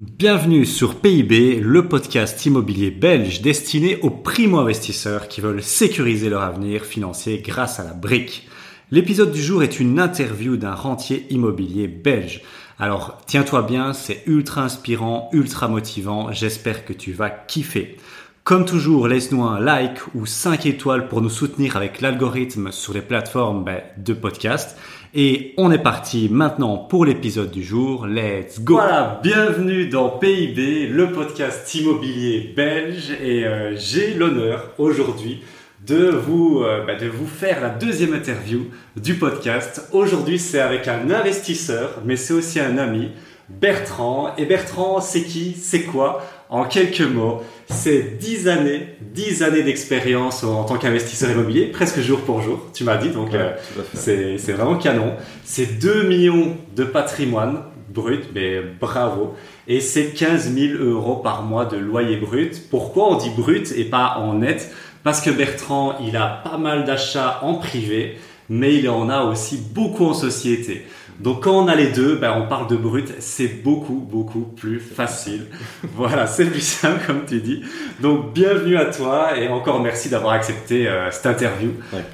Bienvenue sur PIB, le podcast immobilier belge destiné aux primo-investisseurs qui veulent sécuriser leur avenir financier grâce à la brique. L'épisode du jour est une interview d'un rentier immobilier belge. Alors tiens-toi bien, c'est ultra inspirant, ultra motivant, j'espère que tu vas kiffer. Comme toujours, laisse-nous un like ou 5 étoiles pour nous soutenir avec l'algorithme sur les plateformes ben, de podcast. Et on est parti maintenant pour l'épisode du jour. Let's go Voilà, bienvenue dans PIB, le podcast immobilier belge. Et euh, j'ai l'honneur aujourd'hui de vous, euh, bah, de vous faire la deuxième interview du podcast. Aujourd'hui, c'est avec un investisseur, mais c'est aussi un ami, Bertrand. Et Bertrand, c'est qui? C'est quoi? En quelques mots, c'est 10 années, 10 années d'expérience en tant qu'investisseur immobilier, presque jour pour jour, tu m'as dit, donc euh, c'est vraiment canon. C'est 2 millions de patrimoine brut, mais bravo. Et c'est 15 000 euros par mois de loyer brut. Pourquoi on dit brut et pas en net? Parce que Bertrand, il a pas mal d'achats en privé, mais il en a aussi beaucoup en société. Donc quand on a les deux, ben, on parle de brut, c'est beaucoup, beaucoup plus facile. voilà, c'est plus simple comme tu dis. Donc bienvenue à toi et encore merci d'avoir accepté euh, cette interview.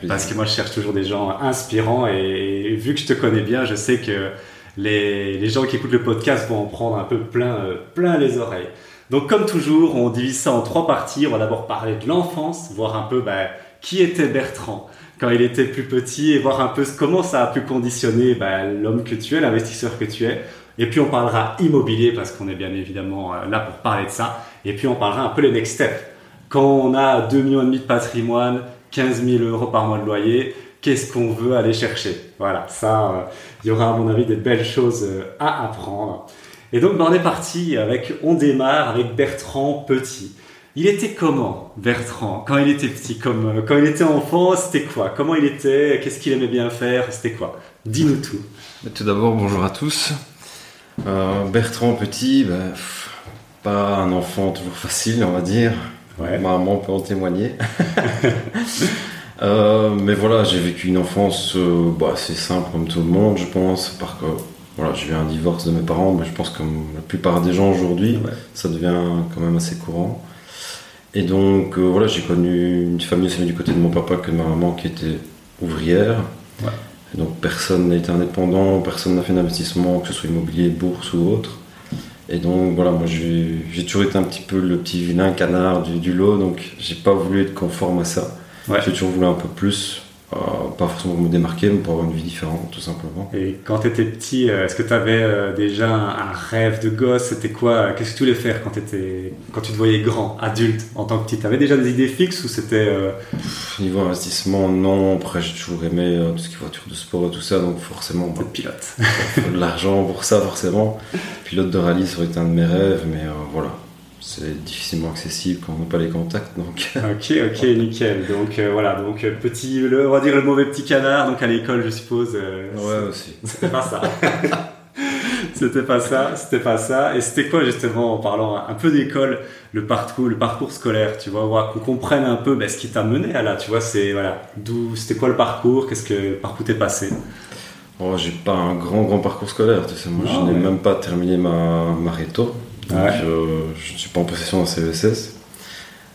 Parce que moi je cherche toujours des gens inspirants et, vu que je te connais bien, je sais que les, les, gens qui écoutent le podcast vont en prendre un peu plein, euh, plein les oreilles. Donc comme toujours, on divise ça en trois parties. On va d'abord parler de l'enfance, voir un peu ben, qui était Bertrand quand il était plus petit et voir un peu comment ça a pu conditionner bah, l'homme que tu es, l'investisseur que tu es. Et puis on parlera immobilier parce qu'on est bien évidemment euh, là pour parler de ça. Et puis on parlera un peu les next steps. Quand on a 2 millions de patrimoine, 15 000 euros par mois de loyer, qu'est-ce qu'on veut aller chercher? Voilà, ça, euh, il y aura à mon avis des belles choses euh, à apprendre. Et donc bah, on est parti avec, on démarre avec Bertrand Petit. Il était comment, Bertrand, quand il était petit comme, euh, Quand il était enfant, c'était quoi? Comment il était? Qu'est-ce qu'il aimait bien faire? C'était quoi? Dis-nous tout. Tout d'abord, bonjour à tous. Euh, Bertrand petit, ben, pas un enfant toujours facile, on va dire. Ouais. Ma maman peut en témoigner. Euh, mais voilà, j'ai vécu une enfance bah, assez simple comme tout le monde, je pense. Par que, voilà, j'ai eu un divorce de mes parents, mais je pense que comme la plupart des gens aujourd'hui, ça devient quand même assez courant. Et donc, euh, voilà, j'ai connu une famille aussi du côté de mon papa que de ma maman qui était ouvrière. donc, personne n'a été indépendant, personne n'a fait d'investissement, que ce soit immobilier, bourse ou autre. Et donc, voilà, moi, j'ai toujours été un petit peu le petit vilain canard du, du lot, donc j'ai pas voulu être conforme à ça. J'ai toujours voulu un peu plus. Euh, pas forcément pour me démarquer, mais pour avoir une vie différente, tout simplement. Et quand tu étais petit, euh, est-ce que tu avais euh, déjà un, rêve de gosse? C'était quoi? Qu'est-ce que tu voulais faire quand, étais, quand tu te voyais grand, adulte, en tant que petit? Tu avais déjà des idées fixes ou c'était. Niveau investissement, non. Après, j'ai toujours aimé tout ce qui est voiture de sport et tout ça, donc forcément. Bah, pilote. de l'argent pour ça, forcément. Pilote de rallye, ça aurait été un de mes rêves, mais voilà c'est difficilement accessible quand on n'a pas les contacts. Donc. ok, ok, nickel. Donc euh, voilà, donc euh, petit, le, on va dire le mauvais petit canard, donc à l'école, je suppose. Euh, ouais, aussi. C'était pas ça. c'était pas ça, c'était pas ça. Et c'était quoi justement, en parlant un peu d'école, le parcours, le parcours scolaire, tu vois, qu'on comprenne un peu ben, ce qui t'a mené à là, tu vois, c'est voilà, d'où, c'était quoi le parcours, qu'est-ce que par où t'es passé? Oh, j'ai pas un grand grand parcours scolaire, tu sais, moi je n'ai même pas terminé ma, ma réto. Donc je ne suis pas en possession d'un CESS.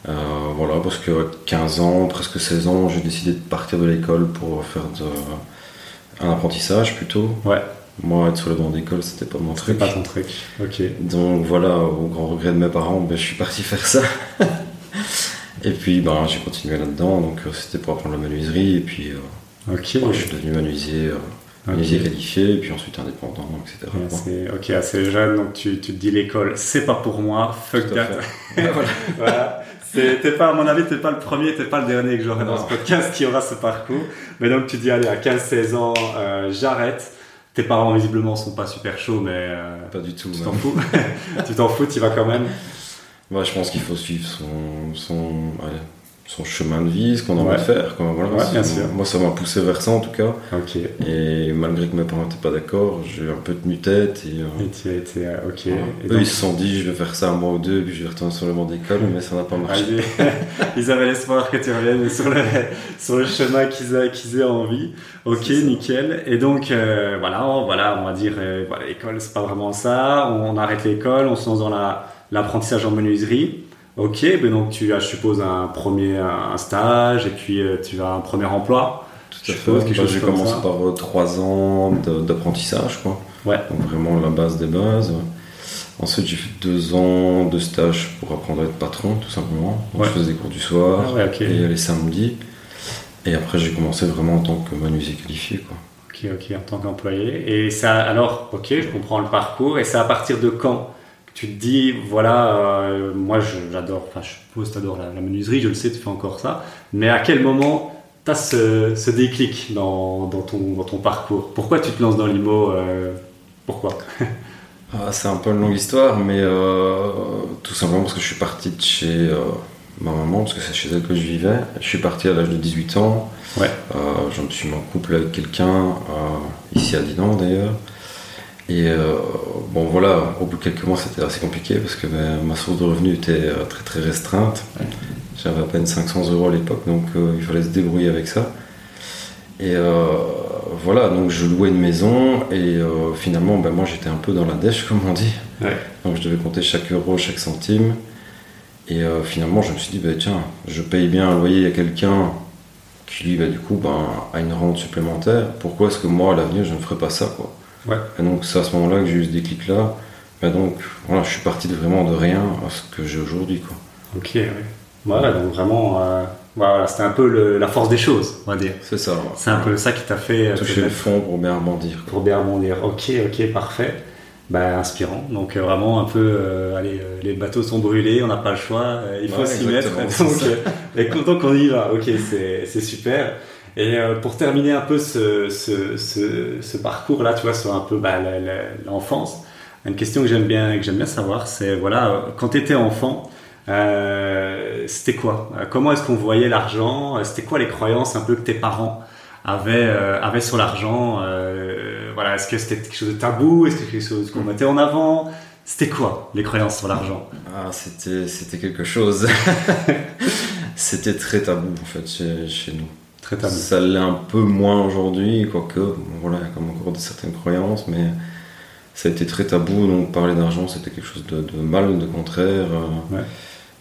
Euh, voilà, parce que 15 ans, presque 16 ans, j'ai décidé de partir de l'école pour faire un apprentissage plutôt. Ouais. Moi, être sur le banc d'école, c'était pas mon truc. pas ton truc, ok. Donc voilà, au grand regret de mes parents, ben, je suis parti faire ça. et puis ben, j'ai continué là-dedans, donc euh, c'était pour apprendre la menuiserie. Et puis euh, je suis devenu menuisier Okay. qualifié, et puis ensuite indépendant, etc. ok, assez jeune, donc tu, tu te dis l'école, c'est pas pour moi, fuck that. voilà. T'es pas, à mon avis, t'es pas le premier, t'es pas le dernier que j'aurai dans ce podcast qui aura ce parcours. Mais donc tu dis, allez, à 15-16 ans, euh, j'arrête. Tes parents, visiblement, sont pas super chauds, mais. Euh, pas du tout. Tu t'en fous. tu t'en fous, tu vas quand même. Ouais, je pense qu'il faut suivre son, son, son chemin de vie, ce qu'on a envie de faire. Moi, ça m'a poussé vers ça en tout cas. Et malgré que mes parents n'étaient pas d'accord, j'ai un peu tenu tête. Et, euh, euh, ok. eux, ils se sont dit, je vais faire ça un mois ou deux, puis je vais retourner sur le banc d'école, mais ça n'a pas marché. ils avaient l'espoir que tu reviennes sur le, sur le chemin qu'ils aient envie. Ok, nickel. Et donc, euh, voilà, on, voilà, on va dire, voilà, l'école, c'est pas vraiment ça. On, arrête l'école, on se lance dans l'apprentissage en menuiserie. Ok, ben donc tu as, je suppose, un premier un stage et puis euh, tu as un premier emploi. Tout à fait. Bah, j'ai commencé par euh, trois ans d'apprentissage, quoi. Ouais. Donc vraiment la base des bases. Ensuite, j'ai fait deux ans de stage pour apprendre à être patron, tout simplement. Je faisais des cours du soir ah et les samedis. Et après, j'ai commencé vraiment en tant que menuisier qualifié, quoi. Ok, ok, en tant qu'employé. Et ça, alors, ok, je comprends le parcours. Et c'est à partir de quand? Tu te dis, voilà, euh, moi j'adore, enfin je suppose tu adores la, menuiserie, je le sais, tu fais encore ça, mais à quel moment tu as ce, déclic dans, ton, dans ton parcours? Pourquoi tu te lances dans l'IMO euh, Pourquoi? Ah, C'est un peu une longue histoire, mais euh, tout simplement parce que je suis parti de chez ma maman, parce que c'est chez elle que je vivais. Je suis parti à l'âge de 18 ans. Ouais. je me suis mis en couple avec quelqu'un, ici à Dinan d'ailleurs. Et euh, bon voilà, au bout de quelques mois c'était assez compliqué parce que ben, ma source de revenus était euh, très très restreinte. J'avais à peine 500 euros à l'époque donc euh, il fallait se débrouiller avec ça. Et voilà, donc je louais une maison et finalement ben, moi j'étais un peu dans la dèche comme on dit. Donc je devais compter chaque euro, chaque centime. Et finalement je me suis dit ben, tiens, je paye bien un loyer à quelqu'un qui lui du coup ben, a une rente supplémentaire. Pourquoi est-ce que moi à l'avenir je ne ferais pas ça quoi? Ouais. Et donc c'est à ce moment-là que j'ai eu ce déclic-là. Et donc voilà, je suis parti de vraiment de rien à ce que j'ai aujourd'hui. Quoi. Ok, oui. Voilà, donc vraiment, euh, voilà, c'était un peu la force des choses, on va dire. C'est ça. C'est un peu ça qui t'a fait... Euh, Toucher le fond pour bien rebondir. Pour bien rebondir. Ok, ok, parfait. Bah, inspirant. Donc euh, vraiment un peu, allez, les bateaux sont brûlés, on n'a pas le choix, il faut s'y mettre. Donc, et content qu'on y va. Ok, c'est super. Et euh, pour terminer un peu ce, parcours-là, tu vois, sur un peu bah, l'enfance, une question que j'aime bien, bien savoir, c'est voilà, quand tu étais enfant, euh, c'était quoi? Comment est-ce qu'on voyait l'argent? C'était quoi les croyances un peu que tes parents avaient, euh, sur l'argent? Voilà, est-ce que c'était quelque chose de tabou? Est-ce que c'était quelque chose qu'on mettait en avant? C'était quoi les croyances sur l'argent? Ah, c'était, c'était quelque chose. c'était très tabou en fait chez, chez nous. Ça l'est un peu moins aujourd'hui, quoique, voilà, il y a comme encore certaines croyances, mais ça a été très tabou, donc parler d'argent c'était quelque chose de, mal, de contraire. Euh.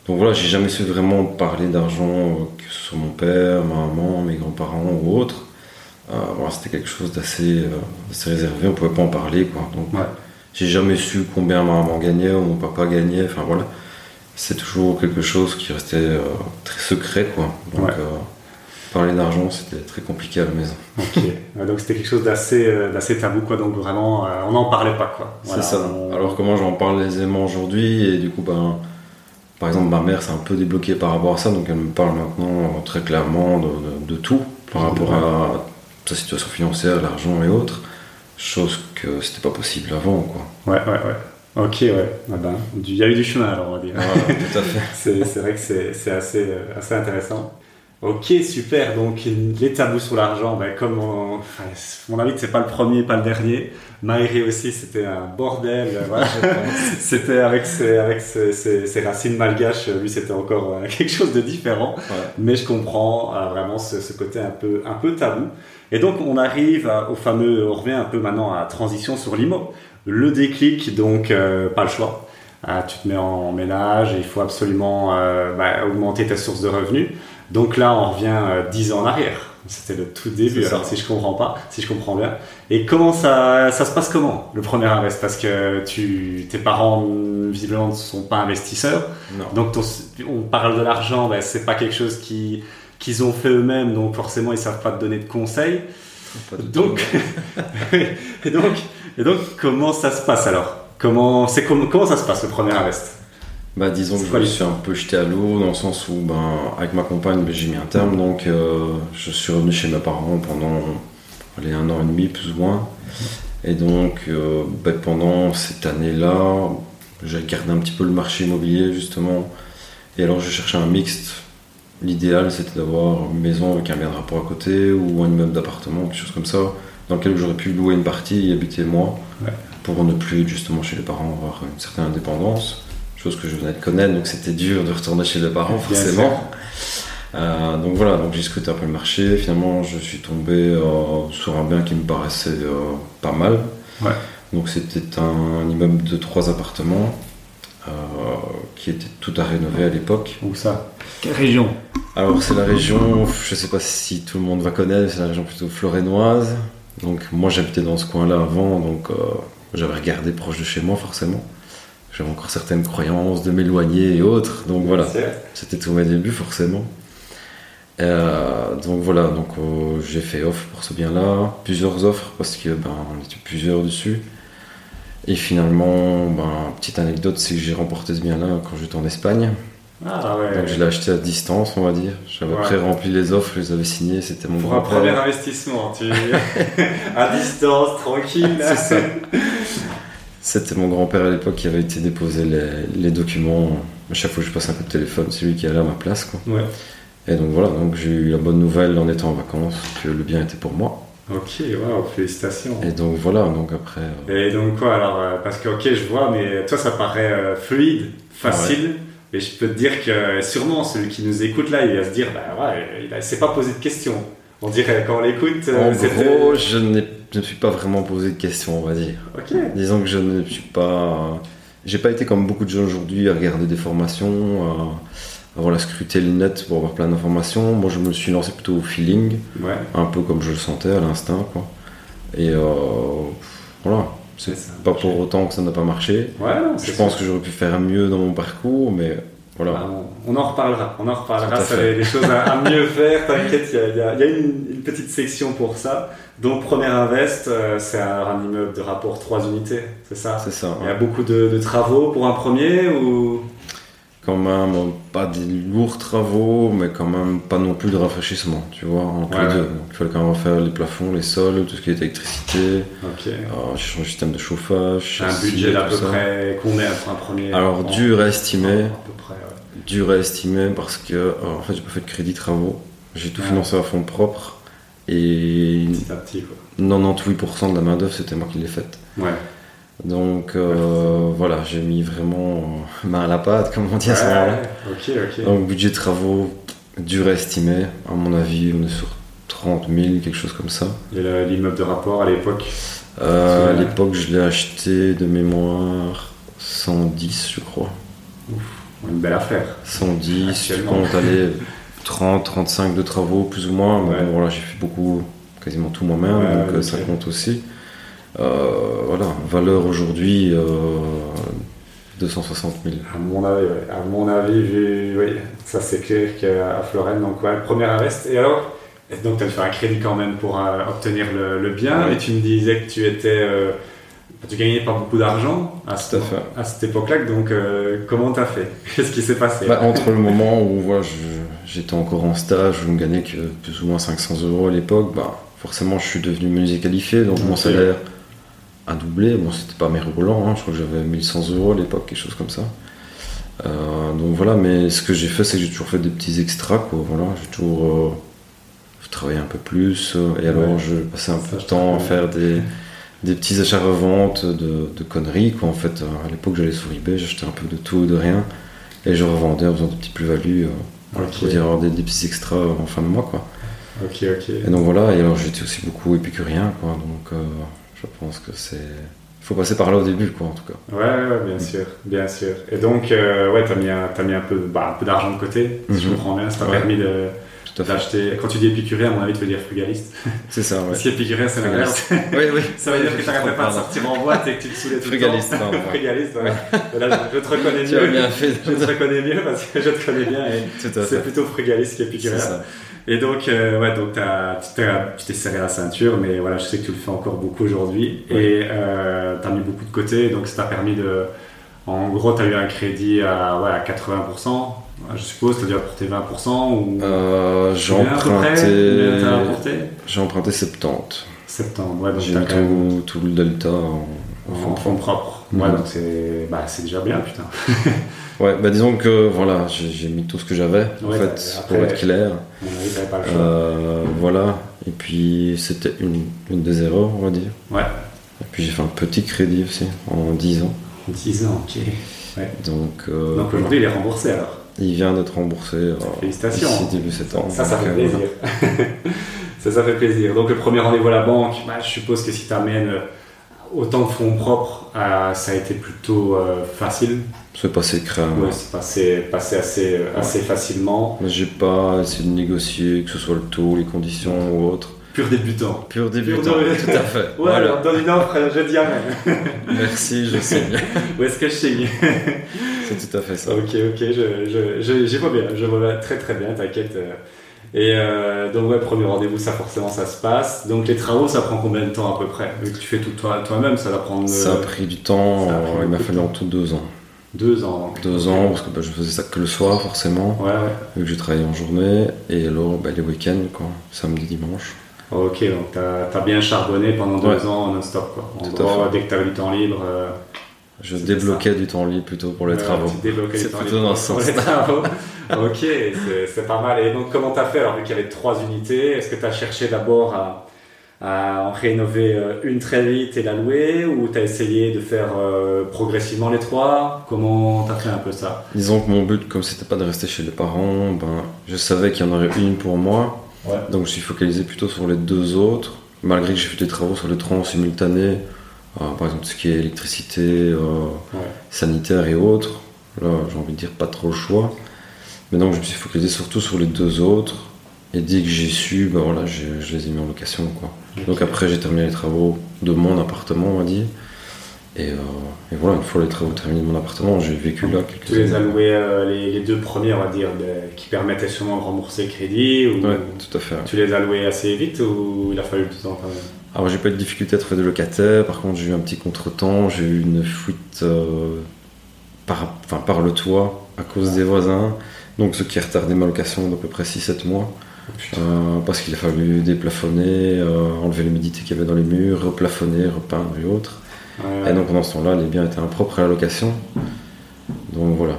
Donc voilà, j'ai jamais su vraiment parler d'argent, euh, que ce soit mon père, ma maman, mes grands-parents ou autres. Euh, voilà, c'était quelque chose d'assez réservé, on pouvait pas en parler. Quoi. Donc j'ai jamais su combien ma maman gagnait ou mon papa gagnait, enfin voilà. C'est toujours quelque chose qui restait très secret. Quoi. Donc, parler d'argent, c'était très compliqué à la maison. Ok, donc c'était quelque chose d'assez, euh, d'assez tabou, quoi. Donc vraiment, euh, on n'en parlait pas, quoi. c'est ça. Alors comment j'en parle aisément aujourd'hui, et du coup, ben, par exemple, ma mère s'est un peu débloquée par rapport à ça, donc elle me parle maintenant très clairement de, tout par rapport à sa situation financière, l'argent et autres, chose que c'était pas possible avant, quoi. Ouais, ouais, ouais. Ok, ouais. Ah ben, il y a eu du chemin alors, on va dire. tout à fait. c'est, c'est vrai que c'est, c'est assez, euh, assez intéressant. Ok, super. Donc, les tabous sur l'argent, ben, comme mon avis, c'est pas le premier, pas le dernier. Maïri aussi, c'était un bordel. Voilà. c'était avec, ses, avec ses, racines malgaches, lui, c'était encore euh, quelque chose de différent. Mais je comprends euh, vraiment ce, côté un peu, un peu tabou. Et donc, on arrive au fameux, on revient un peu maintenant à transition sur l'IMO. Le déclic, donc, euh, pas le choix. tu te mets en ménage, il faut absolument bah, augmenter ta source de revenus. Donc là, on revient euh, dix ans en arrière. C'était le tout début, alors si je comprends pas, si je comprends bien. Et comment ça, ça se passe comment, le premier invest? Parce que tu, tes parents, visiblement, ne sont pas investisseurs. Donc on parle de l'argent, ben, c'est pas quelque chose qui, qu'ils ont fait eux-mêmes, donc forcément, ils savent pas te donner de conseils. Donc, et donc, et donc, comment ça se passe alors? Comment, c'est comment, comment ça se passe le premier invest? Bah, disons que je me suis un peu jeté à l'eau dans le sens où, ben, avec ma compagne, ben, j'ai mis un terme, donc euh, je suis revenu chez mes parents pendant allez, un an et demi plus ou moins. Et donc, euh, ben, pendant cette année-là, j'ai regardé un petit peu le marché immobilier justement. Et alors, je cherchais un mixte l'idéal c'était d'avoir une maison avec un bien de rapport à côté ou un immeuble d'appartement, quelque chose comme ça, dans lequel j'aurais pu louer une partie et y habiter moi, pour ne plus justement chez les parents avoir une certaine indépendance, chose que je venais de connaître, donc c'était dur de retourner chez les parents forcément. Euh, donc voilà, donc j'ai scruté un peu le marché. Finalement, je suis tombé euh, sur un bien qui me paraissait euh, pas mal. Donc c'était un, immeuble de trois appartements qui était tout à rénover à l'époque. Où ça? Quelle région? Alors c'est la région, je sais pas si tout le monde va connaître, c'est la région plutôt florénoise. Donc moi j'habitais dans ce coin-là avant, donc j'avais regardé proche de chez moi forcément. J'avais encore certaines croyances de m'éloigner et autres, donc voilà. C'était tous mes débuts forcément. Euh, donc voilà, donc euh, j'ai fait offre pour ce bien-là, plusieurs offres parce que ben on était plusieurs dessus. Et finalement, ben, petite anecdote, c'est que j'ai remporté ce bien-là quand j'étais en Espagne. Ah ouais. Donc je l'ai acheté à distance, on va dire. J'avais pré-rempli les offres, je les avais signées, c'était mon Pour un premier investissement, tu à distance, tranquille. c'est ça. C'était mon grand-père à l'époque qui avait été déposer les, les, documents. À chaque fois que je passe un coup de téléphone, c'est lui qui allait à ma place. Quoi. Ouais. Et donc voilà, donc j'ai eu la bonne nouvelle en étant en vacances que le bien était pour moi. Ok, wow, félicitations. Et donc voilà, donc après. Euh, Et donc quoi alors euh, Parce que ok, je vois, mais toi ça paraît euh, fluide, facile. Mais je peux te dire que sûrement celui qui nous écoute là, il va se dire, bah ouais, il s'est pas posé de questions. On dirait quand on l'écoute. en gros, je, ne me suis pas vraiment posé de questions, on va dire. Ok. Disons que je ne suis pas. J'ai pas été comme beaucoup de gens aujourd'hui à regarder des formations avoir la scruter le net pour avoir plein d'informations. Moi, je me suis lancé plutôt au feeling, un peu comme je le sentais à l'instinct. Quoi. Et euh, voilà, c'est pas pour autant que ça n'a pas marché. je pense que j'aurais pu faire mieux dans mon parcours, mais voilà. Ah, on, en reparlera, on en reparlera, ça les, choses à, mieux faire, t'inquiète, il y a, y a une, petite section pour ça. Donc, premier invest, euh, c'est un, immeuble de rapport 3 unités, c'est ça? C'est ça. Il y a beaucoup de, de, travaux pour un premier ou? Quand même pas des lourds travaux, mais quand même pas non plus de rafraîchissement, tu vois, entre les deux. Donc, il fallait quand même refaire les plafonds, les sols, tout ce qui était électricité. Ok. j'ai changé le système de chauffage. Un budget d'à peu près combien pour un premier Alors, dur à estimer. À peu près, Dur à estimer parce que, en fait, j'ai pas fait de crédit travaux. J'ai tout financé à fond propre. Et. Petit à petit, quoi. 98% de la main-d'œuvre, c'était moi qui l'ai faite. Ouais. Donc euh, voilà, j'ai mis vraiment main à la pâte, comme on dit à ce moment-là. Donc budget de travaux dur à estimer. À mon avis, on est sur 30 000, quelque chose comme ça. Et l'immeuble de rapport à l'époque? Euh, À l'époque, je l'ai acheté de mémoire 110, je crois. Ouf, une belle affaire. 110, tu comptes aller 30, 35 de travaux, plus ou moins. voilà, j'ai fait beaucoup, quasiment tout moi-même, donc euh, ça compte aussi. Euh, voilà, valeur aujourd'hui 260 000. À mon avis, à mon avis oui, ça c'est clair qu'à Florène, donc ouais, premier invest. Et alors, donc tu as fait un crédit quand même pour euh, obtenir le, bien, et tu me disais que tu étais. Euh, tu gagnais pas beaucoup d'argent à, cette, à cette époque-là, donc comment tu as fait? Qu'est-ce qui s'est passé? Bah, Entre le moment où voilà, j'étais encore en stage, où je ne gagnais que plus ou moins 500 euros à l'époque, bah, forcément je suis devenu menuisier qualifié, donc mon salaire un doublé. Bon, c'était pas mes hein, je crois que j'avais 1100 euros à l'époque, quelque chose comme ça. Euh, donc voilà, mais ce que j'ai fait, c'est que j'ai toujours fait des petits extras, quoi. Voilà, j'ai toujours euh, travaillé un peu plus, euh, et alors je passais un peu de temps à faire des, des petits achats-reventes de, de, conneries, quoi. En fait, à l'époque, j'allais sur eBay, j'achetais un peu de tout, de rien, et je revendais en faisant des petites plus-values, pour dire avoir des, petits extras en fin de mois, quoi. Ok, ok. Et donc voilà, et alors j'étais aussi beaucoup épicurien, quoi. Donc je pense que c'est. Il faut passer par là au début, quoi, en tout cas. Ouais, bien sûr, bien sûr. Et donc, euh, ouais, t'as mis, un, as mis un peu, bah, peu d'argent de côté, si je mhm. comprends bien. Ça t'a permis de, d'acheter. Quand tu dis épicurien, à mon avis, tu veux dire frugaliste. C'est ça, ouais. Parce qu'épicurien, c'est l'inverse. Oui, oui. Ça veut dire que t'arrêtais pas de sortir en boîte et que tu te saoulais tout frugaliste, le temps. frugaliste, ouais. Là, je te reconnais mieux. bien fait. Je te reconnais mieux parce que je te connais bien et c'est plutôt frugaliste qu'épicurien. Et donc, euh, ouais, donc tu t'es serré la ceinture, mais voilà, je sais que tu le fais encore beaucoup aujourd'hui. Et euh, tu as mis beaucoup de côté, donc ça t'a permis de. En gros, tu as eu un crédit à, ouais, à 80%, je suppose, tu as dû apporter 20% ou. Euh, j'ai emprunté. J'ai emprunté 70. 70, ouais, donc J'ai tout, tout, le delta en, en, fonds propres. Ouais, donc c'est bah, déjà bien, putain. ouais, bah disons que voilà, j'ai mis tout ce que j'avais, en fait, pour être clair. pas le. Euh, voilà, et puis c'était une, une des erreurs, on va dire. Ouais. Et puis j'ai fait un petit crédit aussi, en 10 ans. 10 ans, ok. Ouais. Donc, euh, donc aujourd'hui, il est remboursé alors Il vient d'être remboursé. Euh, Félicitations. début septembre. Ça, ça fait plaisir. ça, ça fait plaisir. Donc le premier rendez-vous à la banque, bah, je suppose que si tu amènes autant de fonds propres, euh, ça a été plutôt facile. C'est passé crème. Ouais, c'est passé, passé assez, assez facilement. J'ai pas essayé de négocier, que ce soit le taux, les conditions ou autre. Pur débutant. Pur débutant, tout à fait. ouais, voilà. alors dans une offre, je dis rien. Merci, je signe. Où est-ce que je signe? C'est tout à fait ça. Ok, ok, je, je, je, vois bien, je vois très très bien, t'inquiète. Et euh, donc, ouais, premier rendez-vous, ça forcément, ça se passe. Donc, les travaux, ça prend combien de temps à peu près? Vu que tu fais tout toi-même, ça va prendre. Ça a pris du temps, il m'a fallu en tout deux ans. Deux ans. Deux ans, parce que bah, je faisais ça que le soir, forcément. Ouais, ouais. Vu que je travaillais en journée. Et alors, bah, les week-ends, quoi. Samedi, dimanche. Ok, donc tu as, bien charbonné pendant deux ans non-stop. Quoi. En gros, dès que tu avais du temps libre. Euh, je débloquais du temps libre plutôt pour les travaux. C'est plutôt dans ce sens. ok, c'est pas mal. Et donc, comment tu as fait? Alors, vu qu'il y avait trois unités Est-ce que tu as cherché d'abord à, en rénover euh, une très vite et la louer? Ou tu as essayé de faire euh, progressivement les trois? Comment tu as fait un peu ça? Disons que mon but, comme c'était pas de rester chez les parents, ben, je savais qu'il y en aurait une pour moi. Donc je suis focalisé plutôt sur les deux autres, malgré que j'ai fait des travaux sur les trois simultanés, euh, par exemple ce qui est électricité, euh, sanitaire et autres. Là, j'ai envie de dire pas trop le choix. Mais donc je me suis focalisé surtout sur les deux autres. Et dès que j'ai su, ben voilà, je les ai mis en location. Quoi. Donc après j'ai terminé les travaux de mon appartement, on va dire. Euh, et, voilà, une fois les travaux terminés de mon appartement, j'ai vécu là quelques Tu les as loués euh, les, deux premiers, on va dire, qui permettaient sûrement de rembourser le crédit ou ouais, tout à fait. Tu les as loués assez vite ou il a fallu du temps quand même? Alors j'ai pas eu de difficulté à trouver des locataires, par contre j'ai eu un petit contretemps, j'ai eu une fuite euh, par, enfin, par le toit à cause des voisins, donc ce qui a retardé ma location d'à peu près 6-7 mois. Oh, parce qu'il a fallu déplafonner, enlever l'humidité qu'il y avait dans les murs, replafonner, repeindre et autres. Et donc pendant ce temps-là, les biens étaient impropres à la location. Donc voilà.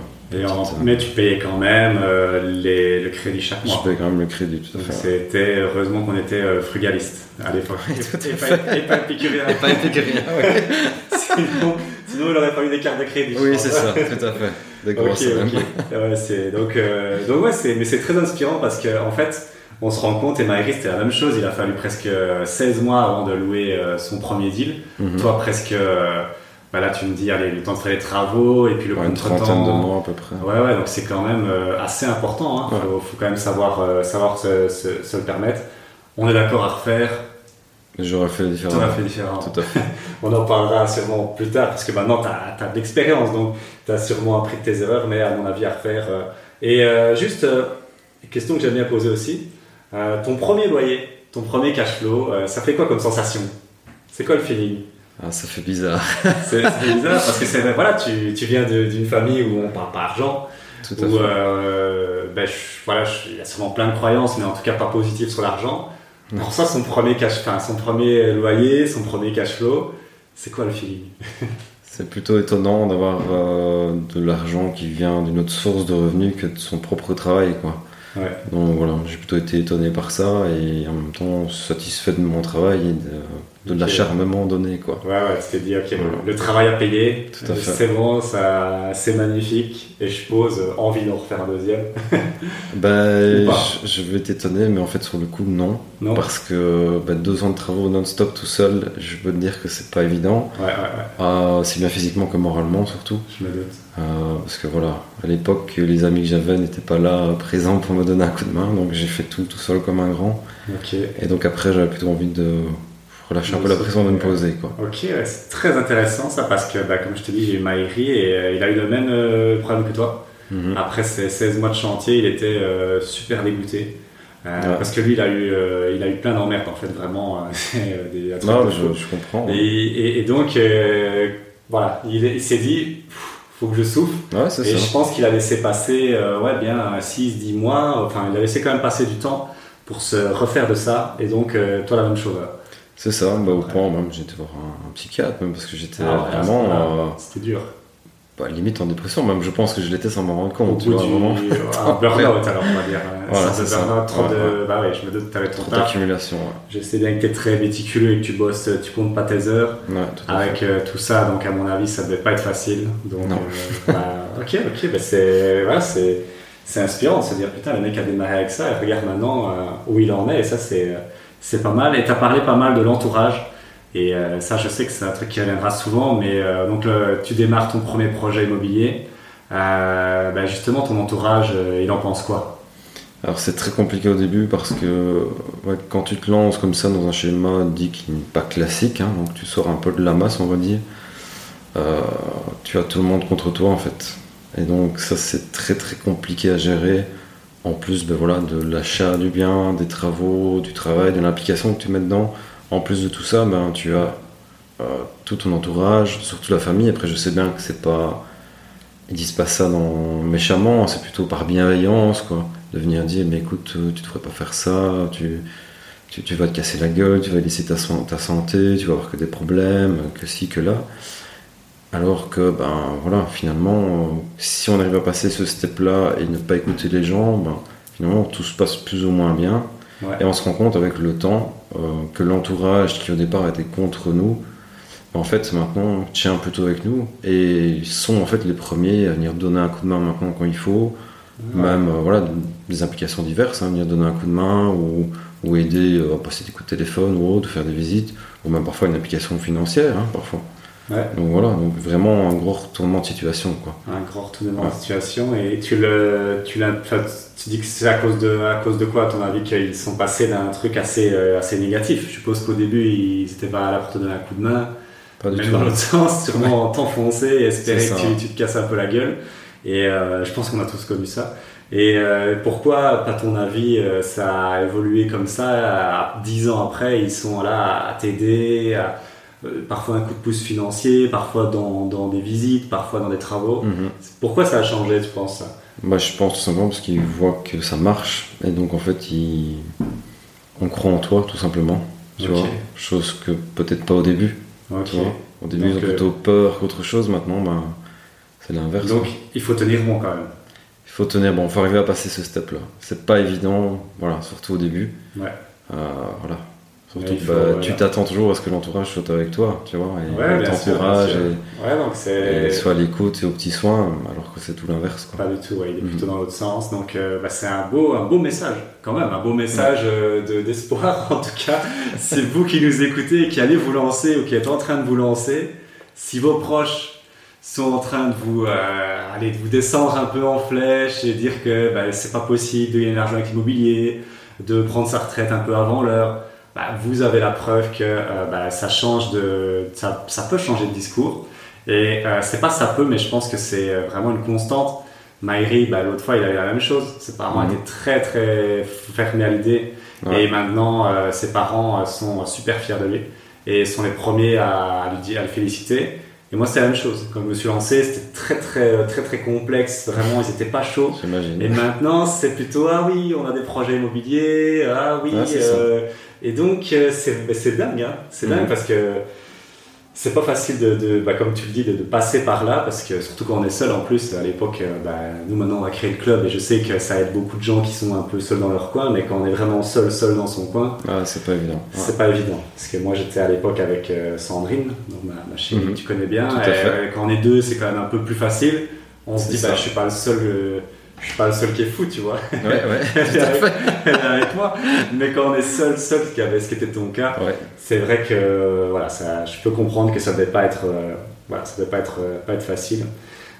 Mais tu payais quand même euh, les, le crédit chaque mois. Je payais quand même le crédit, tout à fait. C'était heureusement qu'on était euh, frugaliste à l'époque. et, pas, et pas épicurien. Et pas épicurien, sinon, sinon, il aurait pas eu des cartes de crédit. Oui, c'est ça, tout à fait. Des okay, ouais, donc, euh, donc ouais, mais c'est très inspirant parce qu'en en fait, on se rend compte, et Maëri, c'était la même chose. Il a fallu presque 16 mois avant de louer euh, son premier deal. Mhm. Toi, presque. Euh, bah là, tu me dis, allez, le temps de faire les travaux et puis le ouais, Une trentaine de mois à peu près. Ouais, ouais, donc c'est quand même euh, assez important. Il hein. faut, quand même savoir, savoir se, se, le permettre. On est d'accord à refaire. J'aurais fait différemment. Fait différemment. Tout à fait. On en parlera sûrement plus tard parce que maintenant tu as, as, de l'expérience donc tu as sûrement appris de tes erreurs, mais à mon avis à refaire. Et juste, question que j'aime bien poser aussi euh, ton premier loyer, ton premier cash flow, euh, ça fait quoi comme sensation? C'est quoi le feeling? Ah, Ça fait bizarre. c'est bizarre parce que voilà, tu, tu viens d'une famille où on parle pas argent. Tout à où, fait. Euh, ben, voilà, il y a sûrement plein de croyances, mais en tout cas pas positives sur l'argent. Pour ça, son premier cash, son premier loyer, son premier cash flow, c'est quoi le feeling? C'est plutôt étonnant d'avoir de l'argent qui vient d'une autre source de revenus que de son propre travail, quoi. Donc voilà, j'ai plutôt été étonné par ça et en même temps satisfait de mon travail et de, de l'acharnement donné quoi. Ouais ouais, t'es dit ok, le travail a payé, c'est bon, ça, c'est magnifique et je pose envie d'en refaire un deuxième. ben, je, vais t'étonner, mais en fait sur le coup non, non. parce que ben, deux ans de travaux non-stop tout seul, je peux te dire que c'est pas évident. Ouais ouais ouais. Euh, bien physiquement que moralement surtout. Je me doute. Euh, parce que voilà, à l'époque les amis que j'avais n'étaient pas là présents pour me donner un coup de main, donc j'ai fait tout tout seul comme un grand. Et donc après j'avais plutôt envie de relâcher un peu la pression de me poser. Quoi. Ok, c'est très intéressant ça parce que, bah, comme je te dis, j'ai eu Maïri et euh, il a eu le même euh, problème que toi. Mhm. Après ces 16 mois de chantier, il était euh, super dégoûté. Parce que lui, il a eu, il a eu plein d'emmerdes en fait, vraiment. des, non, je, je, comprends. Et, et, donc, voilà, il, s'est dit, faut que je souffle. Ouais, et je pense qu'il a laissé passer, ouais, bien 6-10 mois, enfin, il a laissé quand même passer du temps pour se refaire de ça. Et donc, toi, la même chose. C'est ça, bah, au point même j'étais voir un, psychiatre même parce que j'étais Ah, vraiment euh, C'était dur. Bah, limite en dépression, même je pense que je l'étais sans m'en rendre Au compte. tu bout vois, du vraiment. un burn-out, alors on va dire. Voilà, c'est ça. trop Ouais, de. ouais. Bah ouais, je me doute que t'avais Trop taf. d'accumulation. Ouais. Je sais bien que t'es très méticuleux et que tu bosses, tu comptes pas tes heures. Tout. Avec euh, tout ça, donc à mon avis, ça devait pas être facile. Donc, Non. euh, bah, ok, ok, bah c'est voilà, c'est c'est inspirant de se dire putain, le mec a démarré avec ça et regarde maintenant euh, où il en est. Et ça, c'est c'est pas mal. Et t'as parlé pas mal de l'entourage. Et euh, ça, je sais que c'est un truc qui reviendra souvent. Mais euh, donc, tu démarres ton premier projet immobilier. Euh, bah, justement, ton entourage, il en pense quoi? Alors c'est très compliqué au début parce que quand tu te lances comme ça dans un schéma dit qui n'est pas classique, hein, donc tu sors un peu de la masse on va dire, tu as tout le monde contre toi en fait. Et donc ça c'est très très compliqué à gérer. En plus ben, voilà, de l'achat du bien, des travaux, du travail, de l'implication que tu mets dedans. En plus de tout ça, ben, tu as euh, tout ton entourage, surtout la famille. Après je sais bien que c'est pas... Ils disent pas ça dans... méchamment, c'est plutôt par bienveillance quoi. De venir dire mais écoute euh, tu devrais pas faire ça tu, vas te casser la gueule tu vas laisser ta, san- ta santé tu vas avoir que des problèmes que ci que là. Alors que ben voilà finalement si on arrive à passer ce step là et ne pas écouter les gens ben, finalement tout se passe plus ou moins bien Ouais. et on se rend compte avec le temps euh, que l'entourage qui au départ était contre nous en fait maintenant tient plutôt avec nous et sont en fait les premiers à venir donner un coup de main maintenant quand il faut même euh, voilà, des implications diverses, hein, venir donner un coup de main ou, ou aider euh, à passer des coups de téléphone ou autre, faire des visites, ou même parfois une implication financière, hein, parfois. Ouais. Donc voilà, donc vraiment un gros retournement de situation. Quoi. Un grand retournement de situation et tu le, tu tu dis que c'est à cause de, à cause de quoi, à ton avis, qu'ils sont passés d'un truc assez, euh, assez négatif? Je suppose qu'au début, ils étaient pas là pour te donner un coup de main, Pas du même tout. dans l'autre sens, sûrement t'enfoncer et espérer que tu, tu te casses un peu la gueule. Et euh, je pense qu'on a tous connu ça. Et euh, pourquoi, à ton avis, euh, ça a évolué comme ça? À- Dix ans après, ils sont là à t'aider, à- parfois un coup de pouce financier, parfois dans, dans des visites, parfois dans des travaux. Mhm. Pourquoi ça a changé, tu penses Bah, je pense tout simplement parce qu'ils voient que ça marche, et donc en fait, ils... on croit en toi tout simplement. Tu Ok. vois, chose que peut-être pas au début. Ok. Tu vois. Au début, Donc, ils ont plutôt peur qu'autre chose, maintenant, ben, c'est l'inverse. Donc, quoi. il faut tenir bon quand même. Il faut tenir, bon, faut arriver à passer ce step-là. C'est pas évident, voilà, surtout au début. Ouais. Euh, voilà. Surtout que bah, voilà. tu t'attends toujours à ce que l'entourage soit avec toi, tu vois, et Ouais, sûr. et, Ouais, donc et soit à l'écoute et aux petits soins, alors que c'est tout l'inverse. Pas du tout, ouais, il est Mhm. plutôt dans l'autre sens. Donc, euh, bah, c'est un beau, un beau message, quand même, un beau message euh, de- d'espoir. en tout cas, c'est vous qui nous écoutez et qui allez vous lancer ou qui êtes en train de vous lancer. Si vos proches sont en train de vous, euh, aller, de vous descendre un peu en flèche et dire que bah, c'est pas possible de gagner de l'argent avec l'immobilier, de prendre sa retraite un peu avant l'heure, bah, vous avez la preuve que euh, bah, ça change de, ça, ça peut changer de discours. Et euh, c'est pas ça peut, mais je pense que c'est euh, vraiment une constante. Maïri, bah, l'autre fois, il avait la même chose. Ses parents Mhm. étaient très très fermés à l'idée. Ouais. Et maintenant, euh, ses parents euh, sont super fiers de lui et sont les premiers à, à lui dire, à le féliciter. Et moi, c'est la même chose. Quand je me suis lancé, c'était très très très très complexe. Vraiment, ils étaient pas chauds. J'imagine. Et maintenant, c'est plutôt ah oui, on a des projets immobiliers, ah oui. Ouais, euh, et donc, euh, c'est ben, c'est dingue, hein. c'est dingue Mhm. parce que c'est pas facile de, de bah, comme tu le dis, de, de passer par là parce que surtout quand on est seul en plus, à l'époque, euh, bah, nous maintenant on a créé le club et je sais que ça aide beaucoup de gens qui sont un peu seuls dans leur coin, mais quand on est vraiment seul, seul dans son coin, Ah, c'est pas évident. Ouais. c'est pas évident. Parce que moi j'étais à l'époque avec euh, Sandrine, donc ma, ma chérie Mhm. que tu connais bien. Et, euh, quand on est deux, c'est quand même un peu plus facile. On se dit, bah, je suis pas le seul, euh, je suis pas le seul qui est fou, tu vois. Ouais, ouais, Elle est avec, fait. elle est avec moi. Mais quand on est seul, seul, ce qui avait- ce qui était ton cas, Ouais. c'est vrai que voilà, ça, je peux comprendre que ça devait pas être, euh, voilà, ça devait pas être, euh, pas être facile.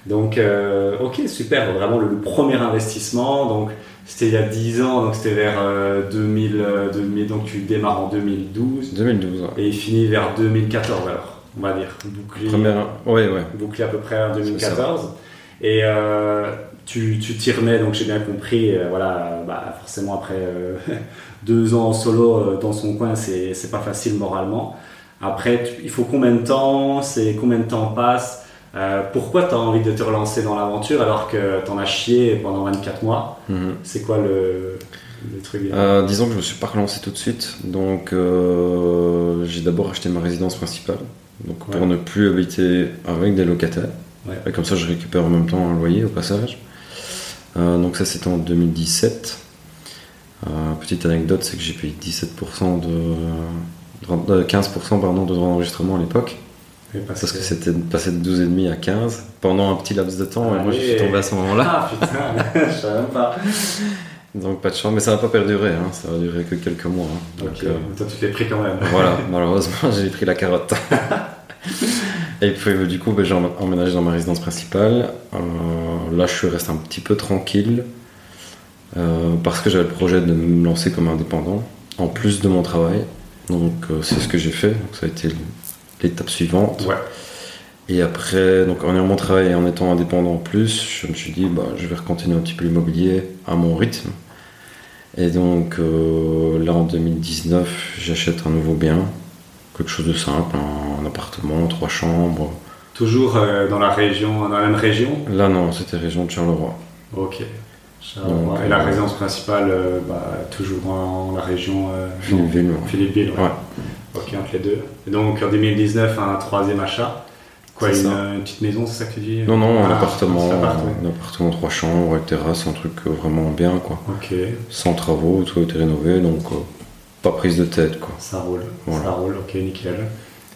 Donc, euh, ok, super, vraiment le, le premier investissement. Donc, c'était il y a 10 ans, donc c'était vers euh, 2000, euh, 2000, donc tu démarres en 2012 2012. ouais. et il finit vers 2014 alors, on va dire, bouclé, Première. Ouais, ouais. bouclé à peu près en 2014. Et tu t'y remets, donc j'ai bien compris, euh, voilà, bah, forcément après euh, deux ans en solo euh, dans son coin, c'est c'est pas facile moralement. Après, tu- il faut combien de temps C'est combien de temps passe Pourquoi tu as envie de te relancer dans l'aventure alors que tu en as chié pendant 24 mois? Mhm. C'est quoi le, euh, Disons que je me suis pas relancé tout de suite. Donc euh, j'ai d'abord acheté ma résidence principale. Donc pour ne plus habiter avec des locataires. Et comme ça je récupère en même temps un loyer au passage. Donc ça c'était en 2017. petite anecdote, c'est que j'ai payé 17% de, 15% pardon, de droits d'enregistrement à l'époque. Parce que, c'était passé de 12,5 à 15 pendant un petit laps de temps, et moi je suis tombé à ce moment-là. Ah putain, je savais même pas. Donc pas de chance, mais ça n'a pas perduré, hein. ça a duré que quelques mois. Hein. Donc, euh, toi tu l'as pris quand même. voilà, malheureusement j'ai pris la carotte. et puis du coup ben, j'ai emménagé dans ma résidence principale. Euh, là je suis resté un petit peu tranquille euh, parce que j'avais le projet de me lancer comme indépendant en plus de mon travail. Donc c'est ce que j'ai fait. Donc, ça a été l'étape suivante. Et après, donc en ayant mon travail et en étant indépendant en plus, je me suis dit, bah, je vais continuer un petit peu l'immobilier à mon rythme. Et donc euh, là en 2019, j'achète un nouveau bien, quelque chose de simple, un, appartement, trois chambres. Toujours euh, dans la région, dans la même région? Là non, c'était région de Charleroi. Ok. Charleroi. et la euh, résidence principale, bah, toujours dans la région Philippeville. Philippeville, ouais. Ok, entre les deux. Et donc en 2019, un troisième achat. Quoi, une, petite maison, c'est ça que tu dis? Non, non, un appartement, un appartement, trois chambres, avec terrasse, un truc euh, vraiment bien, quoi. Ok. Sans travaux, tout a été rénové, donc euh, pas prise de tête, quoi. Ça roule, ça roule, ok, nickel.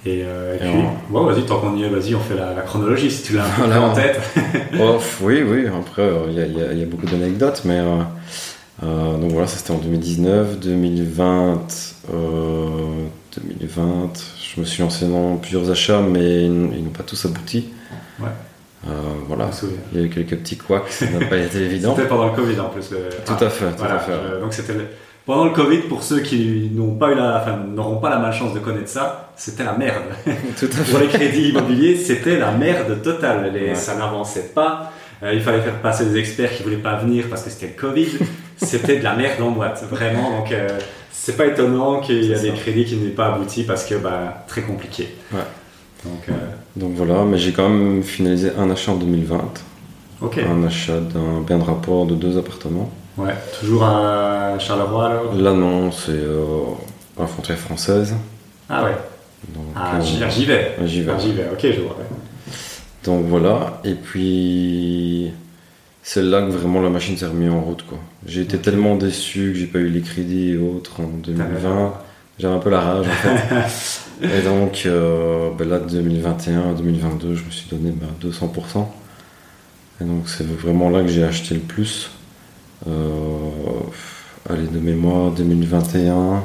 Et, euh, puis, bon, vas-y, tant qu'on y est, vas-y, on fait la, chronologie si tu l'as voilà. en tête. oui, oui, après, il y, y, a beaucoup d'anecdotes, mais donc voilà, ça c'était en 2019, 2020. 2020. Je me suis lancé dans plusieurs achats, mais ils n'ont pas tous abouti. Ouais. Euh, voilà, il y a eu quelques petits couacs, ça n'a pas été évident. C'était pendant le Covid en plus. Tout à fait, tout à fait. donc c'était pendant le Covid, pour ceux qui n'ont pas eu la, enfin, n'auront pas la malchance de connaître ça, c'était la merde. Tout à fait. pour les crédits immobiliers, c'était la merde totale. Les, Ça n'avançait pas. Euh, il fallait faire passer des experts qui voulaient pas venir parce que c'était le Covid. c'était de la merde en boîte, vraiment. Donc euh, c'est pas étonnant qu'il y a des crédits qui n'aient pas abouti parce que bah, très compliqué. Ouais. Donc, euh, Donc voilà, mais j'ai quand même finalisé un achat en 2020. Ok. Un achat d'un bien de rapport de deux appartements. Ouais, toujours à Charleroi alors Là non, c'est euh, frontière française. Ah ouais. Donc, ah, j'y vais. J'y vais. J'y vais, ok, je vois. Donc voilà, et puis c'est là que vraiment la machine s'est remise en route. quoi. J'ai été tellement déçu que j'ai pas eu les crédits et autres en 2020. J'avais un peu la rage en fait. et donc euh, ben là, 2021 2022, je me suis donné ben, 200%. Et donc c'est vraiment là que j'ai acheté le plus. Euh, allez, de mémoire, 2021.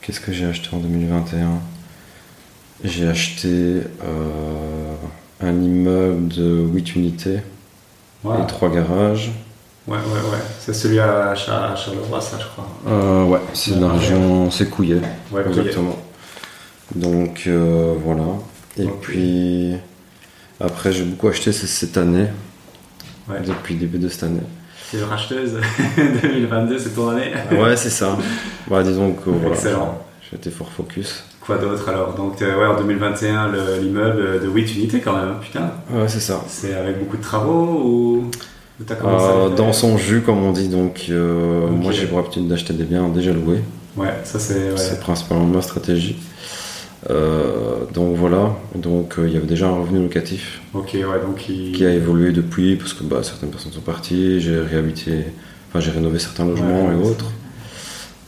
Qu'est-ce que j'ai acheté en 2021 J'ai acheté euh, un immeuble de 8 unités les trois garages. Ouais, ouais, ouais. C'est celui à, Charleroi, ça, je crois. Euh, ouais, c'est la région, c'est Couillet. Ouais, exactement. Donc, euh, voilà. Et puis, après, j'ai beaucoup acheté cette année. Ouais. Depuis le début de cette année. C'est racheteuse 2022, c'est ton année Ouais, c'est ça. Bah, disons que voilà, Excellent. Été fort focus. Quoi d'autre alors? Donc euh, ouais, en 2021, l'immeuble de 8 unités quand même, putain. Ouais, c'est ça. C'est avec beaucoup de travaux ou euh, Dans son jus, comme on dit. Donc euh, moi j'ai pour habitude d'acheter des biens déjà loués. Ouais, ça c'est. C'est principalement ma stratégie. Donc voilà, donc il y avait déjà un revenu locatif Ok, ouais, donc qui a évolué depuis parce que bah, certaines personnes sont parties, j'ai réhabité, enfin j'ai rénové certains logements et autres.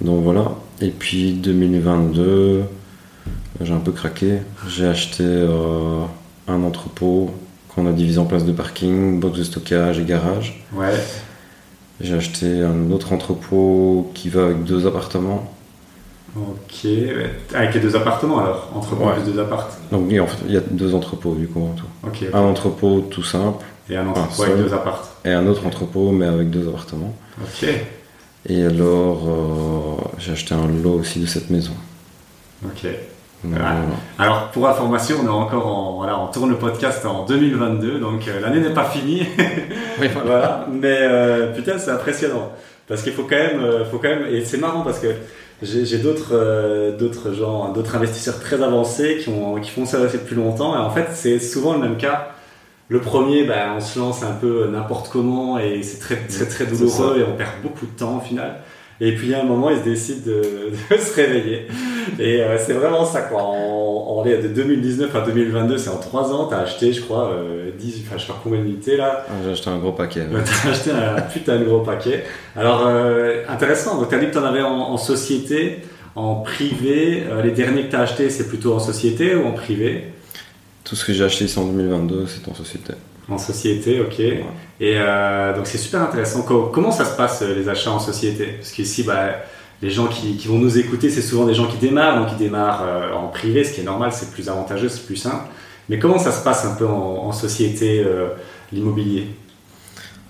Donc voilà, et puis 2022, j'ai un peu craqué. J'ai acheté euh, un entrepôt qu'on a divisé en place de parking, box de stockage et garage. Ouais. J'ai acheté un autre entrepôt qui va avec deux appartements. Ok, avec les deux appartements alors Entrepôt plus deux appartements Donc oui, en fait, il y a deux entrepôts du coup en tout. Un entrepôt tout simple. Et un entrepôt avec deux appartements. Et un autre entrepôt mais avec deux appartements. Ok. Et alors, euh, j'ai acheté un lot aussi de cette maison. Ok. Alors, pour information, on est encore en, voilà, on tourne le podcast en 2022, donc euh, l'année n'est pas finie. oui, voilà. Mais euh, putain, c'est impressionnant. Parce qu'il faut quand même, faut quand même, et c'est marrant parce que j'ai d'autres d'autres gens, d'autres investisseurs très avancés qui, ont, qui font ça depuis longtemps, et en fait, c'est souvent le même cas. Le premier, bah, on se lance un peu n'importe comment et c'est très, très, très douloureux et on perd beaucoup de temps au final. Et puis à un moment, il se décide de, se réveiller. Et euh, c'est vraiment ça, quoi. En, en, de 2019 à 2022, c'est en 3 ans, t'as acheté, je crois, 10, enfin, je sais pas combien d'unités là. Ah, j'ai acheté un gros paquet. t'as acheté un putain de gros paquet. Alors, intéressant. Donc, t'as dit que t'en avais en, en, société, en privé. les derniers que t'as achetés, c'est plutôt en société ou en privé? Tout ce que j'ai acheté ici en 2022, c'est en société. En société, ok. Et euh, donc c'est super intéressant. Comment ça se passe euh, les achats en société? Parce qu'ici, bah, les gens qui, vont nous écouter, c'est souvent des gens qui démarrent, donc ils démarrent euh, en privé, ce qui est normal, c'est plus avantageux, c'est plus simple. Mais comment ça se passe un peu en, société, l'immobilier?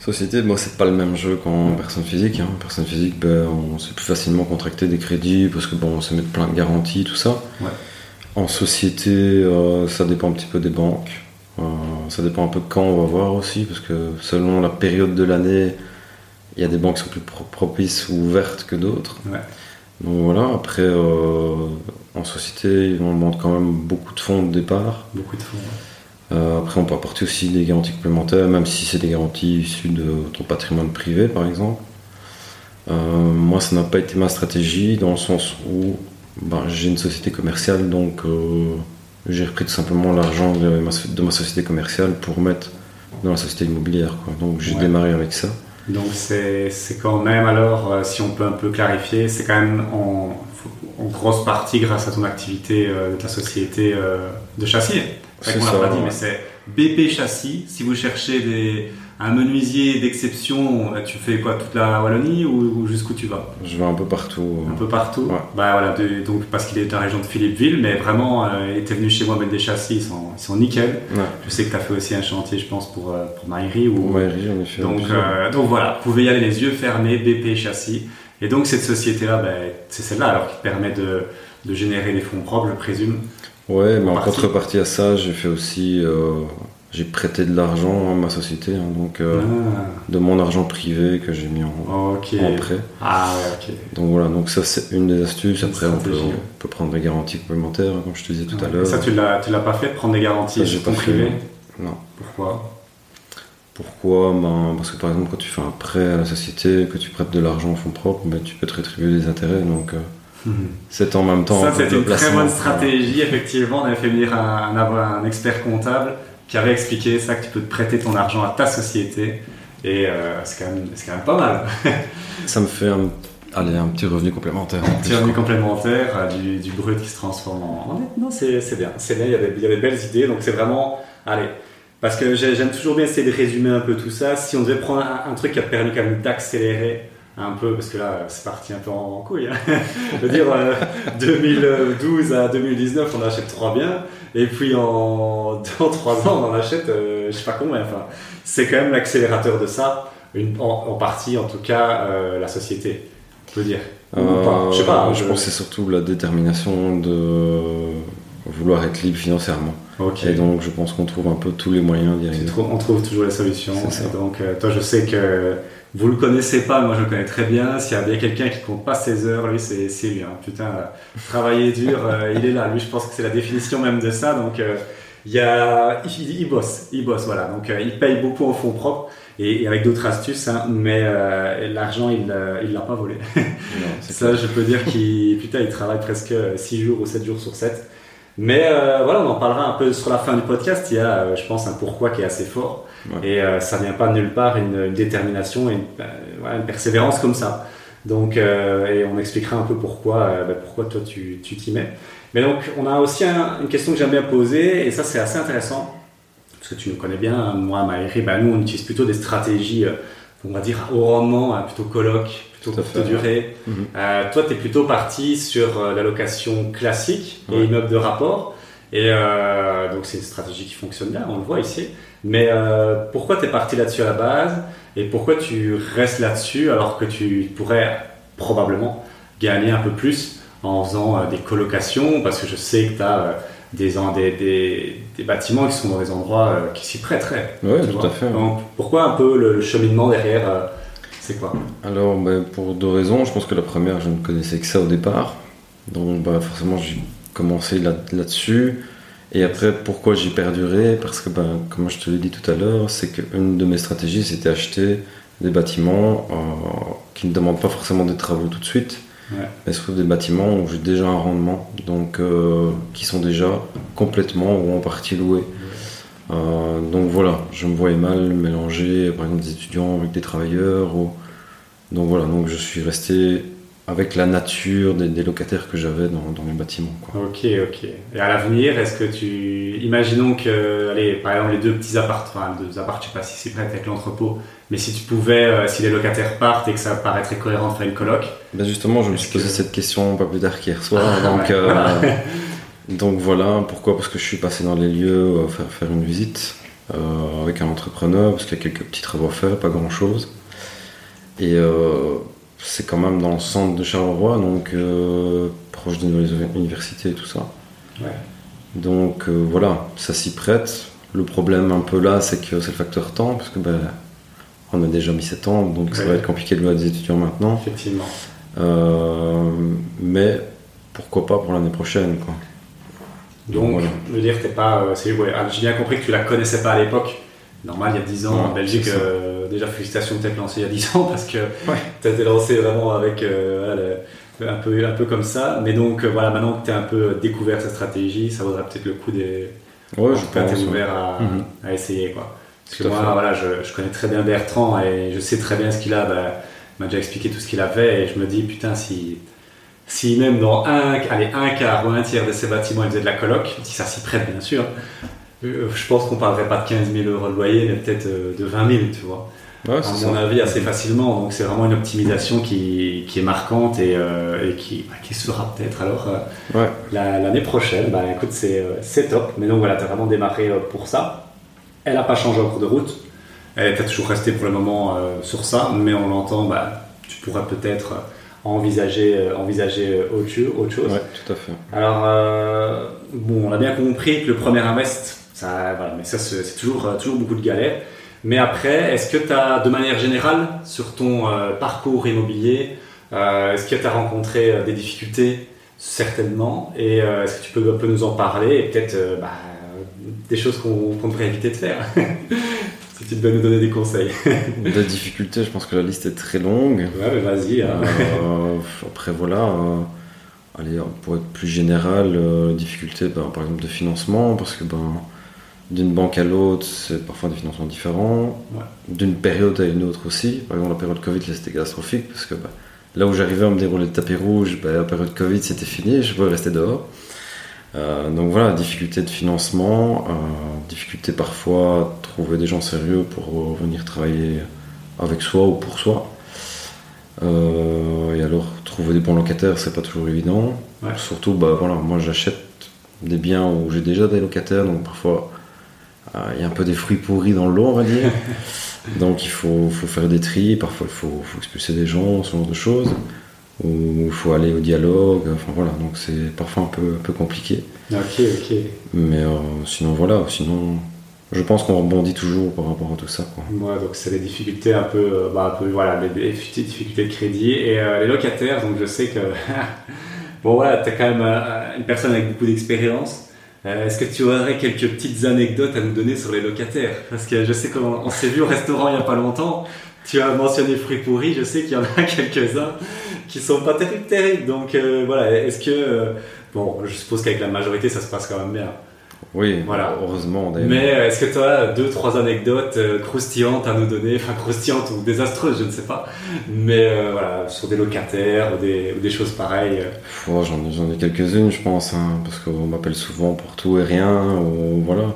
Société, moi, c'est pas le même jeu qu'en personne physique. Hein. Personne physique, ben, on sait plus facilement contracter des crédits parce que bon, on se met plein de garanties, tout ça. En société, ça dépend un petit peu des banques. Euh, ça dépend un peu quand on va voir aussi, parce que selon la période de l'année, il y a des banques qui sont plus propices ou ouvertes que d'autres. Donc voilà, après, euh, en société, on demande quand même beaucoup de fonds de départ. Beaucoup de fonds. Euh, après, on peut apporter aussi des garanties complémentaires, même si c'est des garanties issues de ton patrimoine privé, par exemple. moi, ça n'a pas été ma stratégie, dans le sens où ben, j'ai une société commerciale, donc j'ai repris tout simplement l'argent de ma, de ma, société commerciale pour mettre dans la société immobilière. Quoi. Donc j'ai démarré avec ça. Donc c'est quand même alors, euh, si on peut un peu clarifier, c'est quand même en, en, grosse partie grâce à ton activité euh, de ta société euh, de châssis. C'est ça. Pas dit, mais c'est BP Châssis. Si vous cherchez des, un menuisier d'exception, tu fais quoi Toute la Wallonie ou, jusqu'où tu vas? Je vais un peu partout. Un peu partout? Bah voilà, donc parce qu'il est dans la région de Philippeville, mais vraiment, euh, il était venu chez moi mettre des châssis, ils sont, ils sont nickel. Je sais que tu as fait aussi un chantier, je pense, pour, euh, pour Maïri. Ou... Maïri, j'en ai fait. Donc, euh, donc voilà, vous pouvez y aller les yeux fermés, BP Châssis. Et donc cette société-là, bah, c'est celle-là alors qui te permet de, de générer des fonds propres, je présume. Ouais, mais en, contrepartie à ça, j'ai fait aussi j'ai prêté de l'argent à ma société, hein, donc euh, ah. de mon argent privé que j'ai mis en, prêt. Ah. Donc voilà, donc ça c'est une des astuces. Après on peut, prendre des garanties complémentaires, comme je te disais tout à l'heure. Ça tu l'as, tu l'as pas fait de prendre des garanties sur ton privé Non. Pourquoi? Pourquoi? Ben, Parce que par exemple quand tu fais un prêt à la société, que tu prêtes de l'argent en fonds propres, ben, tu peux te rétribuer des intérêts. Donc euh, mhm. c'est en même temps. Ça c'est une très bonne stratégie. Effectivement, on avait fait venir un, un expert comptable qui avait expliqué ça, que tu peux te prêter ton argent à ta société. Et euh, c'est quand, quand, même pas mal. ça me fait un, allez, un petit revenu complémentaire. Un petit revenu complémentaire, euh, du, du, brut qui se transforme en. Non, c'est bien. C'est bien, il y, a des, il y a des belles idées. Donc c'est vraiment. Allez. Parce que j'aime toujours bien essayer de résumer un peu tout ça. Si on devait prendre un, truc qui a permis quand même d'accélérer un peu, parce que là, c'est parti un peu en, couille. Hein. Je veux dire, 2012 euh, à 2019, on achète trois biens, et puis en, en trois ans, on en achète, euh, je sais pas combien. Enfin, c'est quand même l'accélérateur de ça, une, en, partie, en tout cas, euh, la société, je veux dire. je sais pas. Je, pense que c'est surtout la détermination de vouloir être libre financièrement. Et donc, je pense qu'on trouve un peu tous les moyens d'y arriver. On trouve toujours les solutions. donc, toi, je sais que vous le connaissez pas, moi je le connais très bien. S'il y a bien quelqu'un qui compte pas ses heures, lui c'est lui. Hein. Putain, travailler dur, euh, il est là. Lui, je pense que c'est la définition même de ça. Donc, euh, il y a, il, bosse, il bosse, voilà. Donc, euh, il paye beaucoup en fonds propres et, avec d'autres astuces, hein, mais l'argent, il, il l'a pas volé. ça, je peux dire qu'il, putain, il travaille presque 6 jours ou 7 jours sur 7. Mais voilà, on en parlera un peu sur la fin du podcast. Il y a, je pense, un pourquoi qui est assez fort. Et euh, ça vient pas de nulle part, une, détermination et une, une, persévérance comme ça. Donc, euh, et on expliquera un peu pourquoi, euh, bah, pourquoi toi tu t'y mets. Mais donc, on a aussi une question que j'aime bien poser, et ça c'est assez intéressant, parce que tu nous connais bien, moi, Maïri, bah, nous on utilise plutôt des stratégies, on va dire au rendement, hein, plutôt colloque, plutôt courte durée. Mhm. toi, tu es plutôt parti sur la location classique et immeuble de rapport. Et donc, c'est une stratégie qui fonctionne bien, on le voit ici. Mais euh, pourquoi tu es parti là-dessus à la base? Et pourquoi tu restes là-dessus alors que tu pourrais probablement gagner un peu plus en faisant euh, des colocations? Parce que je sais que tu as euh, des, des, des, bâtiments qui sont dans des endroits qui s'y prêteraient. Oui, tout à fait. Donc pourquoi un peu le, cheminement derrière C'est quoi? Alors, ben, pour deux raisons. Je pense que la première, je ne connaissais que ça au départ. Donc, bah, forcément, j'ai commencé là-dessus. Et après, pourquoi j'ai perduré? Parce que, ben, comme je te l'ai dit tout à l'heure, c'est qu'une de mes stratégies, c'était acheter des bâtiments euh, qui ne demandent pas forcément des travaux tout de suite, mais surtout des bâtiments où j'ai déjà un rendement, donc euh, qui sont déjà complètement ou en partie loués. Euh, donc voilà, je me voyais mal mélanger par exemple des étudiants avec des travailleurs. Ou... Donc voilà, donc je suis resté avec la nature des, locataires que j'avais dans, dans, mes bâtiments. Ok, ok. Et à l'avenir, est-ce que tu. Imaginons que, allez, par exemple, les deux petits appartements, deux appartements, je sais pas si c'est prêt avec l'entrepôt, mais si tu pouvais, euh, si les locataires partent et que ça paraîtrait cohérent de faire une coloc. Ben justement, je me suis posé cette question pas plus tard qu'hier soir. Ah, donc, euh, donc voilà, pourquoi? Parce que je suis passé dans les lieux euh, faire, faire une visite avec un entrepreneur, parce qu'il y a quelques petits travaux à faire, pas grand chose. Et c'est quand même dans le centre de Charleroi, donc euh, proche des nouvelles universités et tout ça. Donc euh, voilà, ça s'y prête. Le problème un peu là, c'est que c'est le facteur temps, parce que ben, on a déjà mis 7 ans, donc ça va être compliqué de louer des étudiants maintenant. Effectivement. Euh, mais pourquoi pas pour l'année prochaine, quoi. Donc, je veux dire, t'es pas. Ah, j'ai bien compris que tu la connaissais pas à l'époque normal, il y a 10 ans en Belgique, euh, déjà félicitations de t'être lancé il y a 10 ans parce que tu as été lancé vraiment avec euh, un, peu, un peu comme ça. Mais donc euh, voilà, maintenant que tu as un peu découvert cette stratégie, ça vaudrait peut-être le coup des. Ouais, je pense. ouvert mhm. à, essayer quoi. Parce que moi, voilà, je, connais très bien Bertrand et je sais très bien ce qu'il a. Bah, il m'a déjà expliqué tout ce qu'il a fait et je me dis, putain, si, si même dans un, allez, un quart ou un tiers de ces bâtiments il faisait de la coloc, si ça s'y prête bien sûr, euh, je pense qu'on parlerait pas de 15 000 euros de loyer, mais peut-être euh, de 20 000, tu vois. à mon avis, assez facilement. Donc, c'est vraiment une optimisation qui, qui est marquante et, euh, et qui, bah, qui sera peut-être alors l'année prochaine. Bah, écoute, c'est top. Mais donc, voilà, tu as vraiment démarré pour ça. Elle n'a pas changé en cours de route. Elle est toujours restée pour le moment sur ça, mais on l'entend, bah, tu pourrais peut-être envisager, envisager autre, chose. Ouais, tout à fait. Alors, bon, on a bien compris que le premier invest, ça, voilà, mais ça, c'est toujours, euh, toujours beaucoup de galères. Mais après, est-ce que tu as, de manière générale, sur ton euh, parcours immobilier, euh, est-ce que tu as rencontré des difficultés? Certainement. Et est-ce que tu peux un peu nous en parler et peut-être bah, des choses qu'on devrait éviter de faire? Si tu peux nous donner des conseils. des difficultés, je pense que la liste est très longue. Ouais, mais vas-y. Hein. après, voilà. allez, pour être plus général, difficulté, ben, par exemple, de financement, parce que ben, d'une banque à l'autre, c'est parfois des financements différents. D'une période à une autre aussi. Par exemple, la période Covid, c'était catastrophique parce que bah, là où j'arrivais à me dérouler le tapis rouge, bah, la période Covid, c'était fini, je pouvais rester dehors. Euh, donc voilà, difficulté de financement, euh, difficulté parfois de trouver des gens sérieux pour venir travailler avec soi ou pour soi. Euh, et alors, trouver des bons locataires, c'est pas toujours évident. Surtout, bah, voilà, moi j'achète des biens où j'ai déjà des locataires, donc parfois il y a un peu des fruits pourris dans le lot, on va dire. Donc il faut, faut, faire des tris, parfois il faut, faut, expulser des gens, ce genre de choses. Ou il faut aller au dialogue, enfin voilà, donc c'est parfois un peu, un peu compliqué. Ok, ok. Mais euh, sinon voilà, sinon je pense qu'on rebondit toujours par rapport à tout ça. Quoi. Ouais, donc c'est des difficultés un peu, euh, bah, un peu voilà, des difficultés de crédit. Et les locataires, donc je sais que, bon voilà, tu es quand même une personne avec beaucoup d'expérience. Euh, est-ce que tu aurais quelques petites anecdotes à nous donner sur les locataires? Parce que je sais qu'on s'est vu au restaurant il n'y a pas longtemps. Tu as mentionné fruits pourris, je sais qu'il y en a quelques-uns qui sont pas terribles, terribles. Donc euh, voilà, est-ce que... Euh, bon, je suppose qu'avec la majorité, ça se passe quand même bien. Oui, voilà. heureusement. Mais est-ce que tu as deux, trois anecdotes euh, croustillantes à nous donner Enfin, croustillantes ou désastreuses, je ne sais pas. Mais euh, voilà, sur des locataires ou des, des choses pareilles. Oh, J'en ai, quelques-unes, je pense, hein, parce qu'on m'appelle souvent pour tout et rien. Ou, voilà.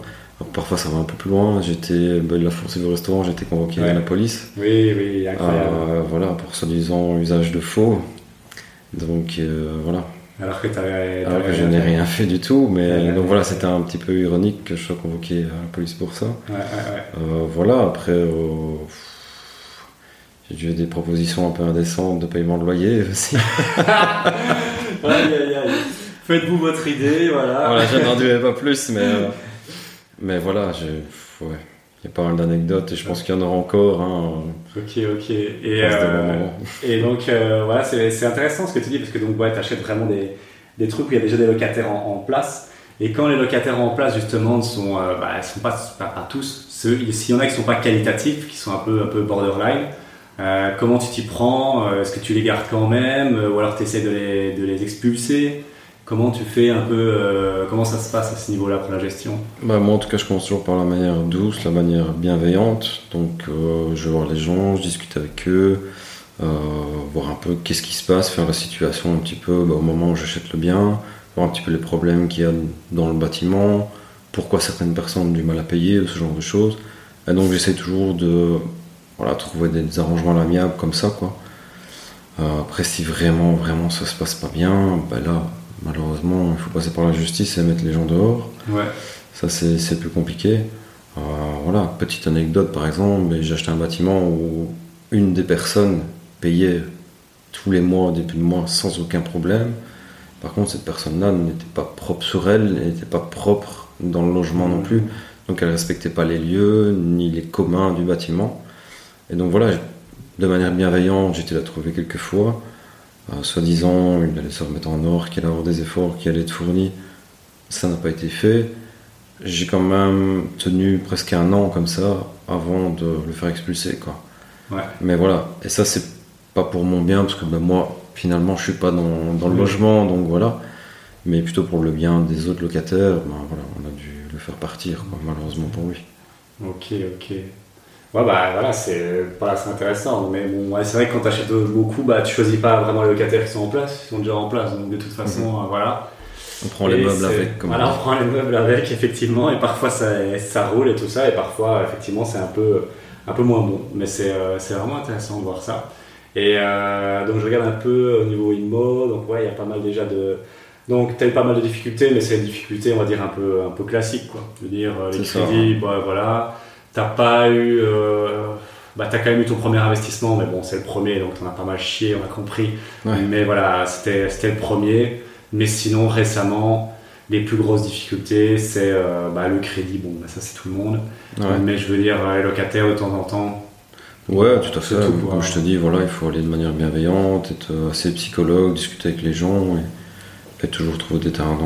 Parfois, ça va un peu plus loin. J'étais, ben, la force du restaurant, j'étais convoqué à la police. Oui, oui, incroyable. Euh, voilà, pour soi-disant usage de faux. Donc, voilà. Alors que, je n'ai rien fait du tout, mais donc voilà, c'était un petit peu ironique que je sois convoqué à la police pour ça. Euh, voilà, après, euh, j'ai eu des propositions un peu indécentes de paiement de loyer aussi. Faites-vous votre idée, voilà. Voilà, je n'en dirai pas plus, mais, euh, mais voilà, j'ai. Ouais. Il y a pas mal d'anecdotes et je pense qu'il y en aura encore. Hein, ok, ok. Et, euh, et donc, euh, voilà, c'est intéressant ce que tu dis parce que donc, ouais, tu achètes vraiment des, des, trucs où il y a déjà des locataires en, place. Et quand les locataires en place justement ne sont, bah, sont pas, pas, tous, s'il y en a qui sont pas qualitatifs, qui sont un peu, un peu borderline, comment tu t'y prends? Est-ce que tu les gardes quand même? Ou alors tu essaies de les, de les expulser? Comment tu fais un peu, euh, comment ça se passe à ce niveau-là pour la gestion bah, Moi en tout cas je commence toujours par la manière douce, la manière bienveillante. Donc euh, je vais voir les gens, je discute avec eux, euh, voir un peu qu'est-ce qui se passe, faire la situation un petit peu bah, au moment où j'achète le bien, voir un petit peu les problèmes qu'il y a dans le bâtiment, pourquoi certaines personnes ont du mal à payer, ce genre de choses. Et donc j'essaie toujours de trouver des, arrangements amiables comme ça. après si vraiment vraiment ça se passe pas bien, bah, là Malheureusement, il faut passer par la justice et mettre les gens dehors. Ouais. Ça, c'est plus compliqué. Euh, voilà, petite anecdote par exemple, j'ai acheté un bâtiment où une des personnes payait tous les mois, au début de mois, sans aucun problème. Par contre, cette personne-là n'était pas propre sur elle, n'était pas propre dans le logement non plus. Donc elle ne respectait pas les lieux, ni les communs du bâtiment. Et donc voilà, de manière bienveillante, j'étais la trouver quelques fois. Euh, soi-disant, il allait se remettre en or, qu'il allait avoir des efforts qui allaient être fournis. Ça n'a pas été fait. J'ai quand même tenu presque un an comme ça avant de le faire expulser. Quoi. Mais voilà, et ça, c'est pas pour mon bien, parce que ben, moi, finalement, je suis pas dans, dans le logement, donc voilà. Mais plutôt pour le bien des autres locataires, ben, voilà, on a dû le faire partir, malheureusement pour lui. Ok, ok. Ouais, bah voilà, c'est voilà, intéressant. Mais bon, c'est vrai que quand tu achètes beaucoup, bah, tu choisis pas vraiment les locataires qui sont en place, ils sont déjà en place. Donc de toute façon, mhm. euh, voilà. On prend les meubles avec. Comme voilà, on prend les meubles avec, effectivement. Et parfois ça, ça roule et tout ça. Et parfois, effectivement, c'est un peu, un peu moins bon. Mais c'est euh, vraiment intéressant de voir ça. Et euh, donc je regarde un peu au niveau IMO. Donc ouais, il y a pas mal déjà de. Donc, tu as eu pas mal de difficultés, mais c'est des difficultés, on va dire, un peu, un peu classiques. Quoi. Je veux dire, les crédits, bah, voilà T'as pas eu. Euh, bah, t'as quand même eu ton premier investissement, mais bon, c'est le premier, donc t'en as pas mal chié, on a compris. Mais voilà, c'était le premier. Mais sinon, récemment, les plus grosses difficultés, c'est euh, bah, le crédit. Bon, bah, ça, c'est tout le monde. Mais je veux dire, les locataires, de temps en temps. Ouais, tout à fait. Comme je te dis, voilà, il faut aller de manière bienveillante, être assez psychologue, discuter avec les gens et, toujours trouver des terrains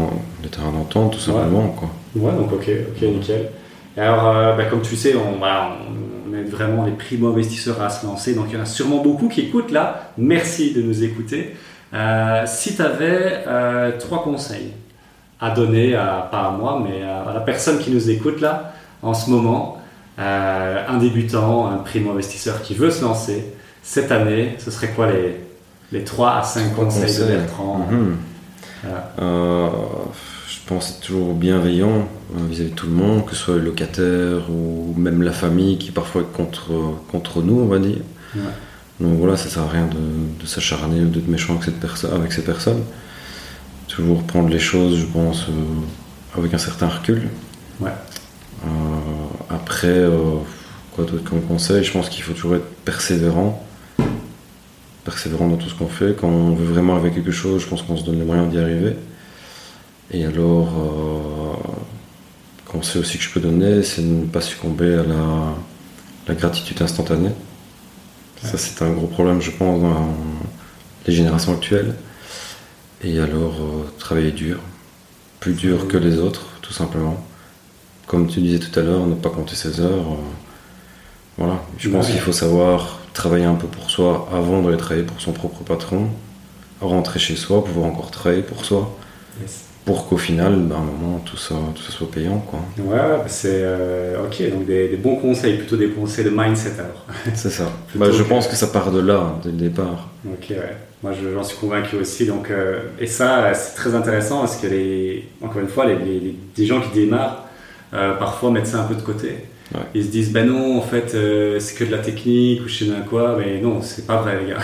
d'entente, tout simplement. Quoi. Ouais, donc ok, ok, nickel alors, euh, bah, comme tu sais, on, on, est vraiment les primo-investisseurs à se lancer. Donc, il y en a sûrement beaucoup qui écoutent là. Merci de nous écouter. Euh, si tu avais euh, trois conseils à donner, à, pas à moi, mais à, la personne qui nous écoute là, en ce moment, un débutant, un primo-investisseur qui veut se lancer, cette année, ce serait quoi les, les 3 à 5 conseils, de Bertrand? Mhm je pense, toujours bienveillant euh, vis-à-vis de tout le monde, que ce soit le locataire ou même la famille qui parfois est contre, contre nous, on va dire. Donc voilà, ça sert à rien de, s'acharner ou d'être méchant avec, cette personne, avec ces personnes. Toujours prendre les choses, je pense, euh, avec un certain recul. Ouais. Euh, après, quoi d'autre comme conseil? Je pense qu'il faut toujours être persévérant. Persévérant dans tout ce qu'on fait. Quand on veut vraiment arriver à quelque chose, je pense qu'on se donne les moyens d'y arriver. Et alors, euh, conseil aussi que je peux donner, c'est de ne pas succomber à la, gratitude instantanée. Ça, c'est un gros problème, je pense, dans les générations actuelles. Et alors, euh, travailler dur, plus dur que les autres, tout simplement. Comme tu disais tout à l'heure, ne pas compter ses heures. Euh, voilà, je pense qu'il faut savoir travailler un peu pour soi avant d'aller travailler pour son propre patron, rentrer chez soi, pouvoir encore travailler pour soi pour qu'au final, ben, à un moment, tout ça, tout ça soit payant. Quoi. Ouais, bah, c'est euh, ok, donc des, bons conseils, plutôt des conseils de mindset alors. C'est ça. bah, je pense que ça part de là, dès le départ. Ok, ouais. Moi, j'en suis convaincu aussi. Donc, euh, et ça, c'est très intéressant parce que, les, encore une fois, les, les, gens qui démarrent, euh, parfois mettent ça un peu de côté. Ils se disent, ben non, en fait, euh, c'est que de la technique ou je sais bien quoi, mais non, c'est pas vrai, les gars.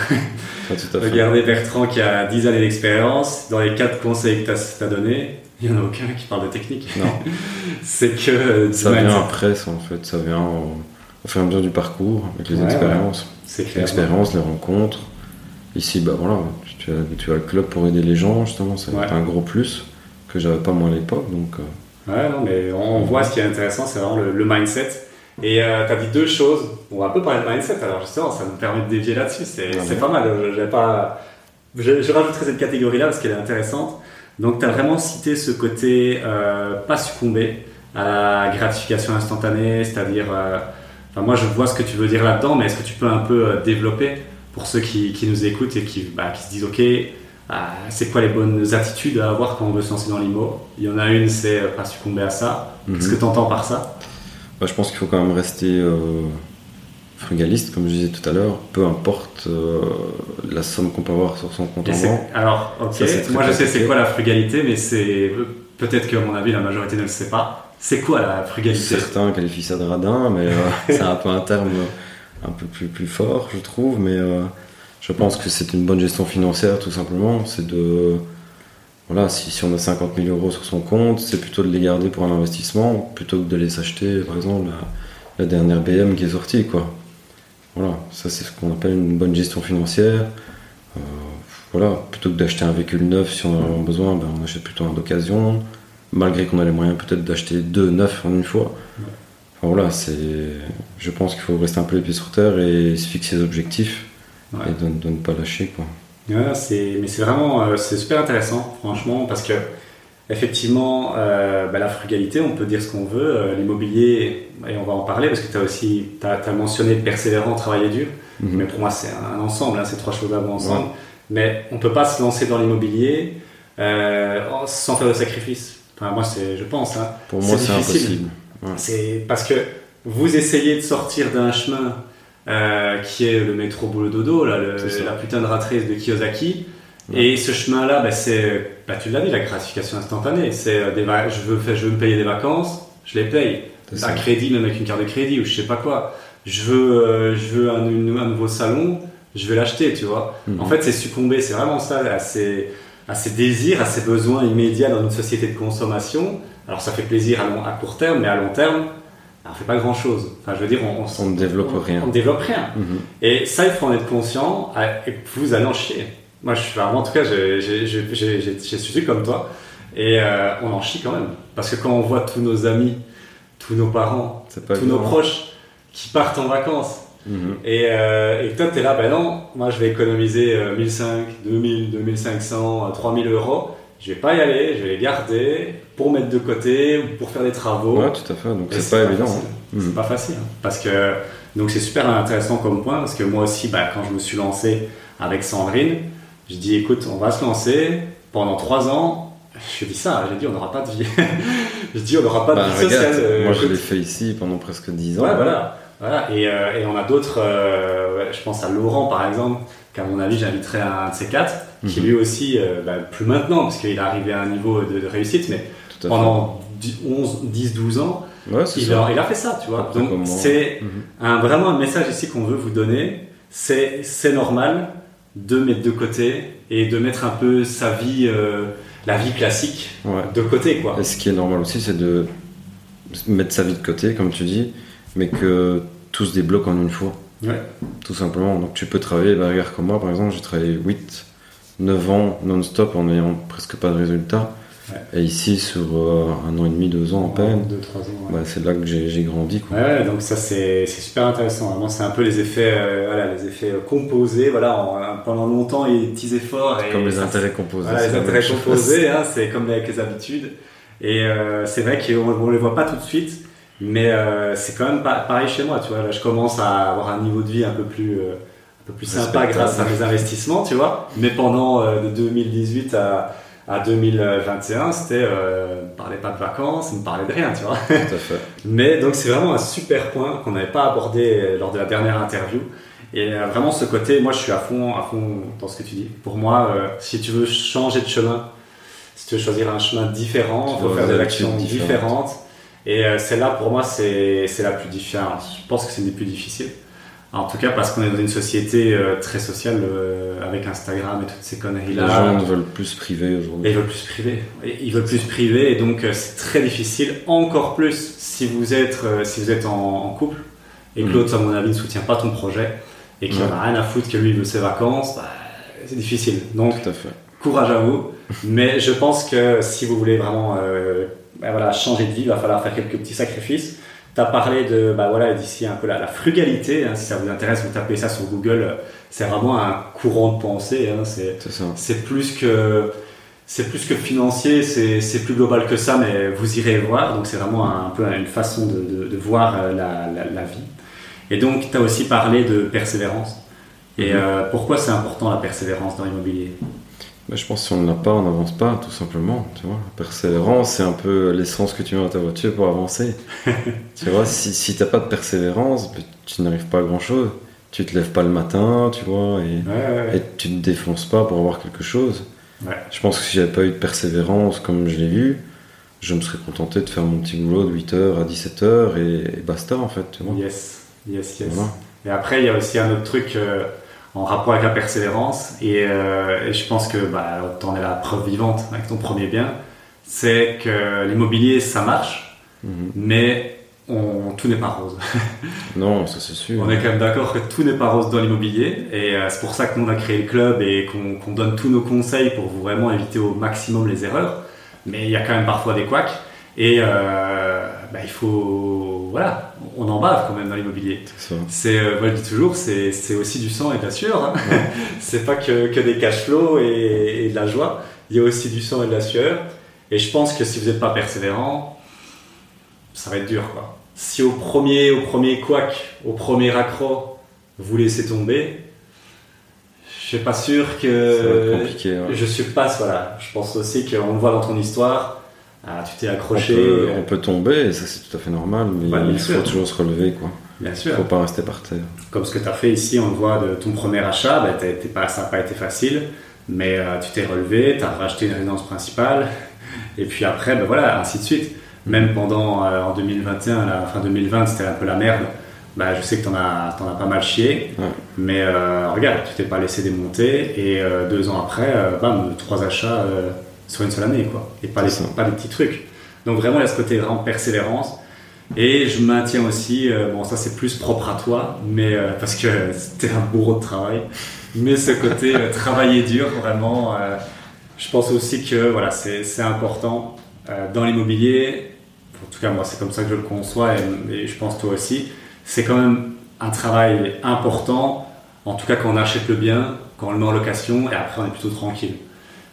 Regardez Bertrand qui a 10 années d'expérience, dans les 4 conseils que tu as, donné, il n'y en a aucun qui parle de technique. Non. c'est que. Euh, ça vient après, ça, en fait, ça vient au, fur et à mesure du parcours, avec les expériences. C'est clair. L'expérience, les rencontres. Ici, bah voilà, tu as, tu as le club pour aider les gens, justement, c'est un gros plus que j'avais pas moi à l'époque, donc. Euh, Ouais, non, mais on voit ce qui est intéressant, c'est vraiment le, mindset. Et euh, tu as dit deux choses. On va un peu parler de mindset, alors justement, ça me permet de dévier là-dessus. C'est pas mal. Je, pas... Je, rajouterai cette catégorie-là parce qu'elle est intéressante. Donc tu as vraiment cité ce côté euh, pas succomber à la gratification instantanée, c'est-à-dire, euh, enfin moi je vois ce que tu veux dire là-dedans, mais est-ce que tu peux un peu euh, développer pour ceux qui, qui nous écoutent et qui, bah, qui se disent ok, c'est quoi les bonnes attitudes à avoir quand on veut se lancer dans l'IMO? Il y en a une, c'est pas succomber à ça. Qu'est-ce que tu entends par ça? Bah, Je pense qu'il faut quand même rester frugaliste, comme je disais tout à l'heure, peu importe euh, la somme qu'on peut avoir sur son compte en banque. Alors, ok, moi je sais c'est quoi la frugalité, mais c'est peut-être que à mon avis la majorité ne le sait pas. C'est quoi la frugalité? Certains qualifient ça de radin, mais euh, c'est un peu un terme un peu plus, plus fort, je trouve. Mais euh, je pense que c'est une bonne gestion financière, tout simplement. C'est de voilà, si, si, on a 50 000 euros sur son compte, c'est plutôt de les garder pour un investissement plutôt que de les acheter, par exemple, la, la dernière BM qui est sortie, quoi. Voilà, ça c'est ce qu'on appelle une bonne gestion financière. Euh, voilà, plutôt que d'acheter un véhicule neuf, si on en a besoin, ben, on achète plutôt un d'occasion, malgré qu'on a les moyens peut-être d'acheter deux neufs en une fois. voilà, c'est, je pense qu'il faut rester un peu les pieds sur terre et se fixer des objectifs et de, ne pas lâcher. Quoi. c'est, mais c'est vraiment euh, c'est super intéressant, franchement, parce que Effectivement, euh, bah, la frugalité, on peut dire ce qu'on veut. Euh, l'immobilier, et on va en parler parce que tu as aussi as, mentionné persévérant, travailler dur. Mhm. Mais pour moi, c'est un, ensemble, hein, ces trois choses-là vont ensemble. Mais on ne peut pas se lancer dans l'immobilier sans faire de sacrifices. Enfin, moi, je pense. Hein, pour moi, c'est impossible. C'est parce que vous essayez de sortir d'un chemin qui est le métro boulot dodo, là, la putain de ratrice de Kiyosaki. Et ce chemin-là, bah, c'est, bah, tu l'as dit, la gratification instantanée. C'est euh, des je veux, je veux me payer des vacances, je les paye. Un crédit, même avec une carte de crédit ou je sais pas quoi. Je veux, euh, je veux un, nouveau salon, je vais l'acheter, tu vois. Mhm. En fait, c'est succomber, c'est vraiment ça, à ces, à ces désirs, à ces besoins immédiats dans une société de consommation. Alors, ça fait plaisir à, à court terme, mais à long terme, on fait pas grand chose. Enfin, je veux dire, on, on, ne développe rien. On ne développe rien. Mhm. Et ça, il faut en être conscient. Et vous allez en chier. Moi, je suis, en tout cas, j'ai suivi comme toi. Et euh, on en chie quand même. Parce que quand on voit tous nos amis, tous nos parents, tous nos proches qui partent en vacances, mhm. et, euh, et, toi, tu es là, ben non, moi je vais économiser 1500, 2000, 2500, 3000 euros. Je vais pas y aller, je vais les garder pour mettre de côté ou pour faire des travaux. Ouais, tout à fait. Donc c'est pas, évident. Hein. C'est mhm. pas facile. Hein. Parce que donc c'est super intéressant comme point parce que moi aussi, bah, quand je me suis lancé avec Sandrine, je dis écoute, on va se lancer pendant trois ans. Je dis ça, j'ai dit on n'aura pas de vie. je dis on n'aura pas de bah, vie sociale. Euh, moi je l'ai fait ici pendant presque dix ans. Ouais, voilà. voilà. Et, euh, et on a d'autres, euh, je pense à Laurent par exemple, qu'à mon avis j'inviterais un de ces quatre, qui lui aussi, bah, plus maintenant, parce qu'il est arrivé à un niveau de, réussite, mais pendant 11, 10, 12 ans, il, a, il, a, fait ça, tu vois. Donc c'est mhm. un, vraiment un message ici qu'on veut vous donner. C'est normal, de mettre de côté et de mettre un peu sa vie, euh, la vie classique, de côté. Quoi. Et ce qui est normal aussi, c'est de mettre sa vie de côté, comme tu dis, mais que tout se débloque en une fois. Tout simplement. Donc tu peux travailler, bah, regarde comme moi par exemple, j'ai travaillé 8, 9 ans non-stop en n'ayant presque pas de résultats. Et ici, sur euh, un an et demi, deux ans à peine, deux, trois ans, bah, c'est là que j'ai grandi. Quoi. Ouais, donc ça c'est super intéressant. Vraiment, c'est un peu les effets, euh, voilà, les effets euh, composés. Voilà, pendant longtemps, il y a des petits efforts. Et comme les intérêts composés. Voilà, les intérêts composés, hein, c'est comme avec les habitudes. Et c'est vrai qu'on ne les voit pas tout de suite, mais c'est quand même pas, pareil chez moi. Tu vois, là, je commence à avoir un niveau de vie un peu plus, peu plus sympa grâce à mes investissements, tu vois. Mais pendant de 2018 à à 2021, c'était euh, ne parlait pas de vacances, on ne parlait de rien, tu vois. Tout à fait. Mais donc c'est vraiment un super point qu'on n'avait pas abordé lors de la dernière interview. Et euh, vraiment ce côté, moi je suis à fond, à fond dans ce que tu dis. Pour moi, euh, si tu veux changer de chemin, si tu veux choisir un chemin différent, il faut faire des actions différentes. Et euh, celle-là, pour moi, c'est la plus difficile. Je pense que c'est une des plus difficiles. En tout cas, parce qu'on est dans une société euh, très sociale euh, avec Instagram et toutes ces conneries-là. Les gens veulent plus priver aujourd'hui. Ils veulent plus priver. Ils veulent plus priver et donc euh, c'est très difficile. Encore plus si vous êtes, si vous êtes en, couple et que mm. l'autre, à mon avis, ne soutient pas ton projet et qu'il n'en a rien à foutre que lui veut ses vacances, bah, c'est difficile. Donc, Tout à fait. courage à vous. Mais je pense que si vous voulez vraiment bah, voilà, changer de vie, il va falloir faire quelques petits sacrifices tu as parlé de, bah voilà, d'ici un peu la, frugalité, hein, si ça vous intéresse, vous tapez ça sur Google, c'est vraiment un courant de pensée, hein, c'est plus que c'est plus que financier, c'est plus global que ça, mais vous irez voir. Donc c'est vraiment un, peu une façon de, voir euh, la, vie. Et donc tu as aussi parlé de persévérance. Et mhm. euh, pourquoi c'est important la persévérance dans l'immobilier? Je pense que si on ne l'a pas, on n'avance pas, tout simplement. Tu vois, la persévérance, c'est un peu l'essence que tu mets dans ta voiture pour avancer. tu vois, si, si tu n'as pas de persévérance, ben, tu n'arrives pas à grand chose. Tu te lèves pas le matin, tu vois, et, et tu ne te défonces pas pour avoir quelque chose. Je pense que si j'avais pas eu de persévérance comme je l'ai eu, je me serais contenté de faire mon petit boulot de 8h à 17h et, basta en fait. Tu vois. Yes, yes, yes. Et après, il y a aussi un autre truc euh, en rapport avec la persévérance, et, euh, je pense que bah, tu en es la preuve vivante avec ton premier bien, c'est que l'immobilier ça marche, mhm. mais tout n'est pas rose. non, ça c'est sûr. On est quand même d'accord que tout n'est pas rose dans l'immobilier et euh, c'est pour ça que nous on a créé le club et qu'on donne tous nos conseils pour vraiment éviter au maximum les erreurs. Mais il y a quand même parfois des couacs et euh, bah, il faut. Voilà, on en bave quand même dans l'immobilier. C'est, euh, moi je dis toujours, c'est aussi du sang et de la sueur. Hein. c'est pas que, que, des cash flows et, et de la joie. Il y a aussi du sang et de la sueur. Et je pense que si vous n'êtes pas persévérant, ça va être dur quoi si au premier, au premier couac, au premier accro, vous laissez tomber, je suis pas sûr que. compliqué. Je suis pas, voilà. Je pense aussi qu'on le voit dans ton histoire. Ah, tu t'es accroché. On peut, tomber, et ça c'est tout à fait normal, mais il faut toujours se relever, quoi. Bien sûr. Faut pas rester par terre. Comme ce que tu as fait ici, on le voit de ton premier achat, bah, pas, ça n'a pas été facile, mais euh, tu t'es relevé, tu as racheté une résidence principale, et puis après, ben voilà, ainsi de suite même pendant euh, en 2021, la fin 2020, c'était un peu la merde. Bah, je sais que tu en as, en as pas mal chié, mais euh, regarde, tu t'es pas laissé démonter et deux ans après, bam, trois achats sur une seule année, quoi. Et pas, les, pas petits trucs. Donc vraiment, il y a ce côté vraiment persévérance. Et je maintiens aussi, bon, ça c'est plus propre à toi, mais parce que c'était un bourreau de travail, mais ce côté travailler dur, vraiment, je pense aussi que voilà, c'est important dans l'immobilier en tout cas moi c'est comme ça que je le conçois et, je pense toi aussi, c'est quand même un travail important, en tout cas quand on achète le bien, quand on le met en location et après on est plutôt tranquille.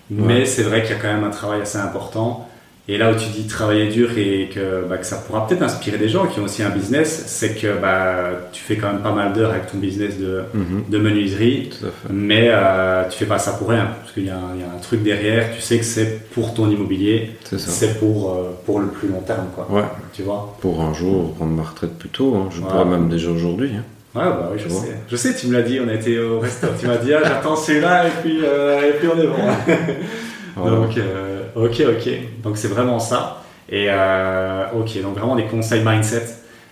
Mais c'est vrai qu'il y a quand même un travail assez important et là où tu dis travailler dur et que, bah, que ça pourra peut-être inspirer des gens qui ont aussi un business, c'est que bah, tu fais quand même pas mal d'heures avec ton business de, mhm. de menuiserie, mais euh, tu fais pas ça pour rien, parce qu'il y, y, a un truc derrière, tu sais que c'est pour ton immobilier, c'est pour, euh, pour le plus long terme. Quoi, ouais. Tu vois? Pour un jour prendre ma retraite plus tôt, hein. je pourrais même déjà aujourd'hui. Hein. Ouais, bah oui, je sais. Je sais, tu me l'as dit, on a été au resto, tu m'as dit, ah, j'attends celui-là et puis, euh, et puis on est bon. Donc, euh, ok, ok. Donc c'est vraiment ça. Et euh, ok, donc vraiment des conseils mindset.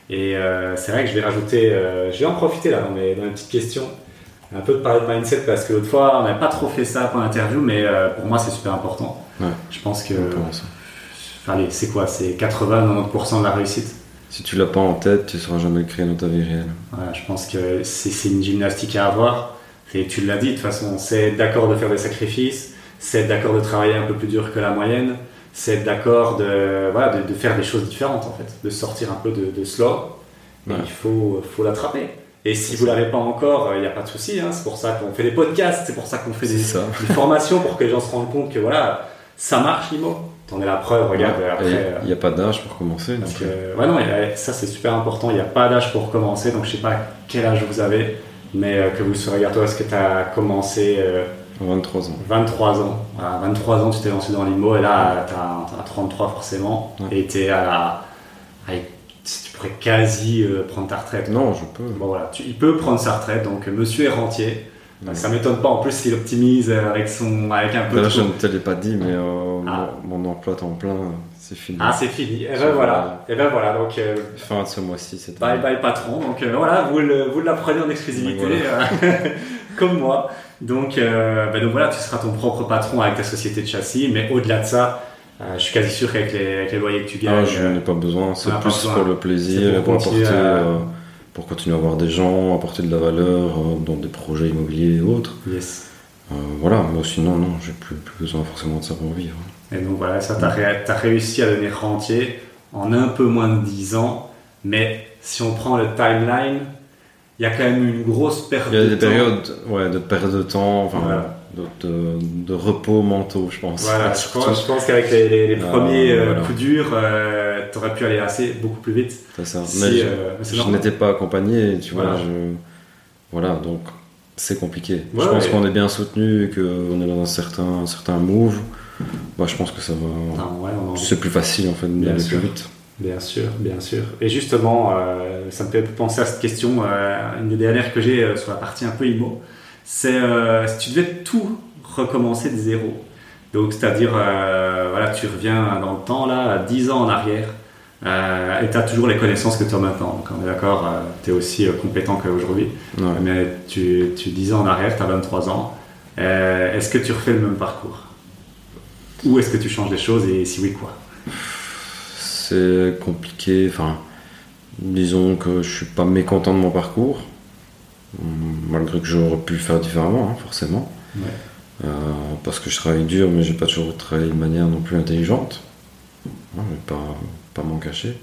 Et c'est vrai que je vais rajouter, je vais en profiter là dans mes, dans petites questions, un peu de parler de mindset parce que l'autre fois on n'avait pas trop fait ça pour l'interview, mais pour moi c'est super important. Je pense que. Allez, c'est quoi? C'est 80-90% de la réussite? Si tu l'as pas en tête, tu ne sauras jamais le créer dans ta vie réelle. je pense que c'est une gymnastique à avoir. Et tu l'as dit, de toute façon, c'est d'accord de faire des sacrifices, c'est d'accord de travailler un peu plus dur que la moyenne, c'est d'accord de, voilà, de, faire des choses différentes en fait, de sortir un peu de, de slow. il faut, faut l'attraper. Et si vous ne l'avez pas encore, il n'y a pas de souci. Hein, c'est pour ça qu'on fait des podcasts, c'est pour ça qu'on fait des, formations pour que les gens se rendent compte que voilà, ça marche l'IMO. T'en es la preuve, regarde. Il n'y a, pas d'âge pour commencer. Donc, euh, ouais, non, ça c'est super important. Il n'y a pas d'âge pour commencer. Donc je sais pas quel âge vous avez, mais euh, que vous soyez, toi, est-ce que tu as commencé euh, 23 ans. 23 ans. À 23 ans, tu t'es lancé dans l'IMO et là, tu as, 33 forcément. Et tu es à la. tu pourrais quasi euh, prendre ta retraite. Non, je peux. Bon, voilà, tu, il peut prendre sa retraite, donc monsieur est rentier. Donc, ça m'étonne pas en plus s'il optimise avec, son, avec un peu Là, je ne te l'ai pas dit, mais euh, ah. mon, emploi temps plein, c'est fini. Ah, c'est fini. Et ben voilà. Et ben voilà. Donc, euh, fin de ce mois-ci, c'est Bye bye patron. Donc voilà, vous, le, vous l'apprenez en exclusivité, comme moi. Donc, euh, ben donc voilà, tu seras ton propre patron avec ta société de châssis, mais au-delà de ça, euh, je suis quasi sûr qu'avec les, les, loyers que tu gagnes. Ah, je n'ai pas besoin, c'est plus pour le plaisir, pour, apporter, euh, pour continuer à voir des gens, apporter de la valeur dans des projets immobiliers et autres. Yes. voilà, mais sinon, non, j'ai plus, plus besoin forcément de ça pour vivre. Et donc voilà, ça, tu as, réussi à devenir rentier en un peu moins de 10 ans, mais si on prend le timeline, il y a quand même une grosse perte Il y a de des temps. périodes ouais, de perte de temps, enfin, Voilà. De, de, de repos mentaux, je pense. Voilà, je pense, je pense qu'avec les, les- les Ah, premiers euh, voilà. coups durs, tu aurais pu aller assez beaucoup plus vite. c'est ça. Si, Mais je- euh, je n'étais pas accompagné, tu vois. Voilà. je- Voilà, donc c'est compliqué. Ouais, je pense ouais. qu'on est bien soutenu et qu'on est dans un certain, un certain move. Bah, je pense que ça va. Ouais, on C'est plus facile en fait d'aller plus vite. Bien sûr, bien sûr. Et justement, euh, ça me fait penser à cette question, euh, une des dernières que j'ai euh, sur la partie un peu IMO. C'est euh, si tu devais tout recommencer de zéro. Donc, c'est-à-dire, euh, voilà, tu reviens dans le temps, là, 10 ans en arrière, euh, et tu as toujours les connaissances que tu as maintenant. Donc, on est d'accord, tu es aussi compétent qu'aujourd'hui. Ouais. Mais tu, tu 10 ans en arrière, tu as 23 ans. Est-ce que tu refais le même parcours? Ou est-ce que tu changes des choses et si oui, quoi? C'est compliqué. Enfin, disons que je suis pas mécontent de mon parcours, malgré que j'aurais pu le faire différemment, hein, forcément. Ouais. Euh, parce que je travaille dur, mais j'ai pas toujours travaillé de manière non plus intelligente. Hein, je vais pas, pas m'en cacher.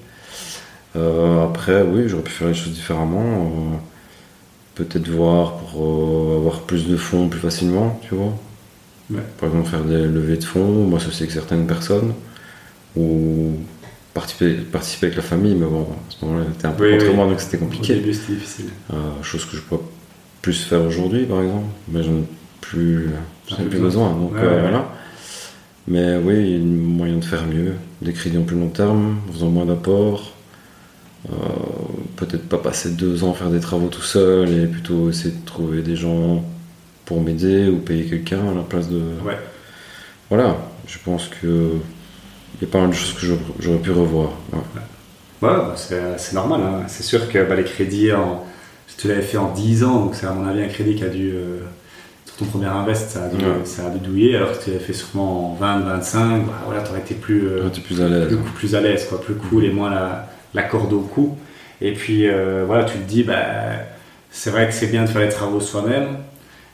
Euh, après, oui, j'aurais pu faire les choses différemment. euh, Peut-être voir pour avoir plus de fonds plus facilement, tu vois. Ouais. Par exemple, faire des levées de fonds, m'associer avec certaines personnes, ou participer, participer avec la famille, mais bon, à ce moment-là, c'était un peu Oui, contre oui. moi, donc c'était Au compliqué. début, c'était difficile. Chose que je peux plus faire aujourd'hui, par exemple, mais j'en ai plus, j'en ai plus besoin. Donc Ouais, euh, voilà. Mais oui, il y a moyen de faire mieux, des crédits en plus long terme, en faisant moins d'apports. Euh, Peut-être pas passer deux ans à faire des travaux tout seul et plutôt essayer de trouver des gens pour m'aider ou payer quelqu'un à la place de. Ouais. Voilà, je pense que il y a pas mal de choses que j'aurais- pu revoir. Ouais. Ouais, bah, c'est normal. hein. C'est sûr que bah, les crédits, en, tu l'avais fait en 10 ans, donc c'est à mon avis un crédit qui a dû, euh, sur ton premier invest, ça a dû, Ouais. ça a dû douiller, alors que tu l'avais fait sûrement en 20, 25, bah, voilà, tu aurais été plus, euh, été plus à l'aise. plus, plus à l'aise, quoi, plus cool et moins la, la corde au cou. Et puis euh, voilà, tu te dis, bah, c'est vrai que c'est bien de faire les travaux soi-même,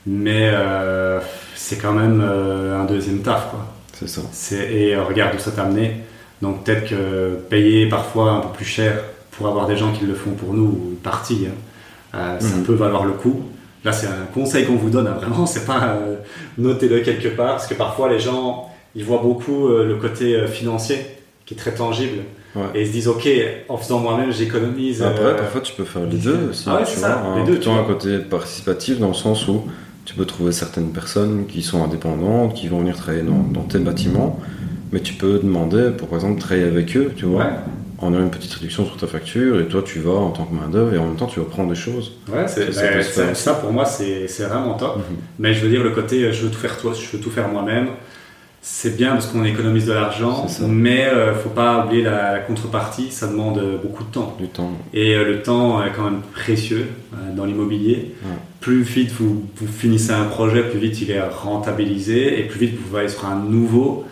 mais euh, c'est quand même euh, un deuxième taf, quoi. C'est ça. Et euh, regarde où ça t'a amené. Donc peut-être que payer parfois un peu plus cher pour avoir des gens qui le font pour nous, partie, hein, euh, ça Mhm. peut valoir le coup. Là, c'est un conseil qu'on vous donne, hein, vraiment, c'est pas euh, notez-le quelque part, parce que parfois les gens, ils voient beaucoup euh, le côté euh, financier, qui est très tangible, Ouais. et ils se disent, ok, en faisant moi-même, j'économise. Après, parfois, tu peux faire les deux aussi. Ah ouais, tu c'est vois, ça, un- les deux, plutôt tu un vois. côté participatif dans le sens où tu peux trouver certaines personnes qui sont indépendantes, qui vont venir travailler dans, dans tes bâtiments, mais tu peux demander pour, par exemple, travailler avec eux, tu vois, Ouais, en ayant une petite réduction sur ta facture, et toi, tu vas en tant que main-d'œuvre, et en même temps, tu vas prendre des choses. ouais, c'est, bah, ça, pour moi, c'est, vraiment top. Mais je veux dire, le côté euh, je veux tout faire toi, je veux tout faire moi-même, c'est bien parce qu'on économise de l'argent, mais euh, faut pas oublier la, la contrepartie, ça demande euh, beaucoup de temps. Du temps. Et euh, le temps est quand même précieux euh, dans l'immobilier. Ouais. Plus vite vous, vous finissez un projet, plus vite il est rentabilisé et plus vite vous pouvez aller sur un nouveau.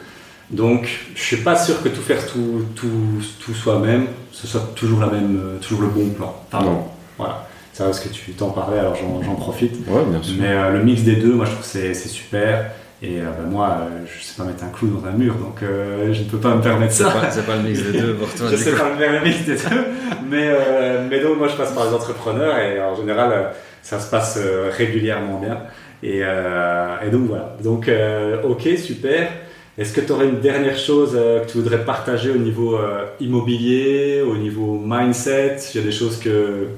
Donc je suis pas sûr que tout faire tout, tout, tout soi-même, ce soit toujours, la même, euh, toujours le bon plan. Pardon. Non. Voilà. C'est parce que tu t'en parlais, alors j'en, j'en profite. Ouais, bien sûr. Mais euh, le mix des deux, moi je trouve que c'est, c'est super. Et euh, bah, moi, euh, je sais pas mettre un clou dans un mur, donc euh, je ne peux pas me permettre C'est ça. pas, c'est pas le mix des deux pour toi. je du sais coup. pas le faire le mix des deux. Mais, euh, mais donc moi je passe par les entrepreneurs et en général ça se passe régulièrement bien. Et, euh, et donc voilà. Donc euh, ok, super. Est-ce que tu aurais une dernière chose euh, que tu voudrais partager au niveau euh, immobilier, au niveau mindset? Il y a des choses que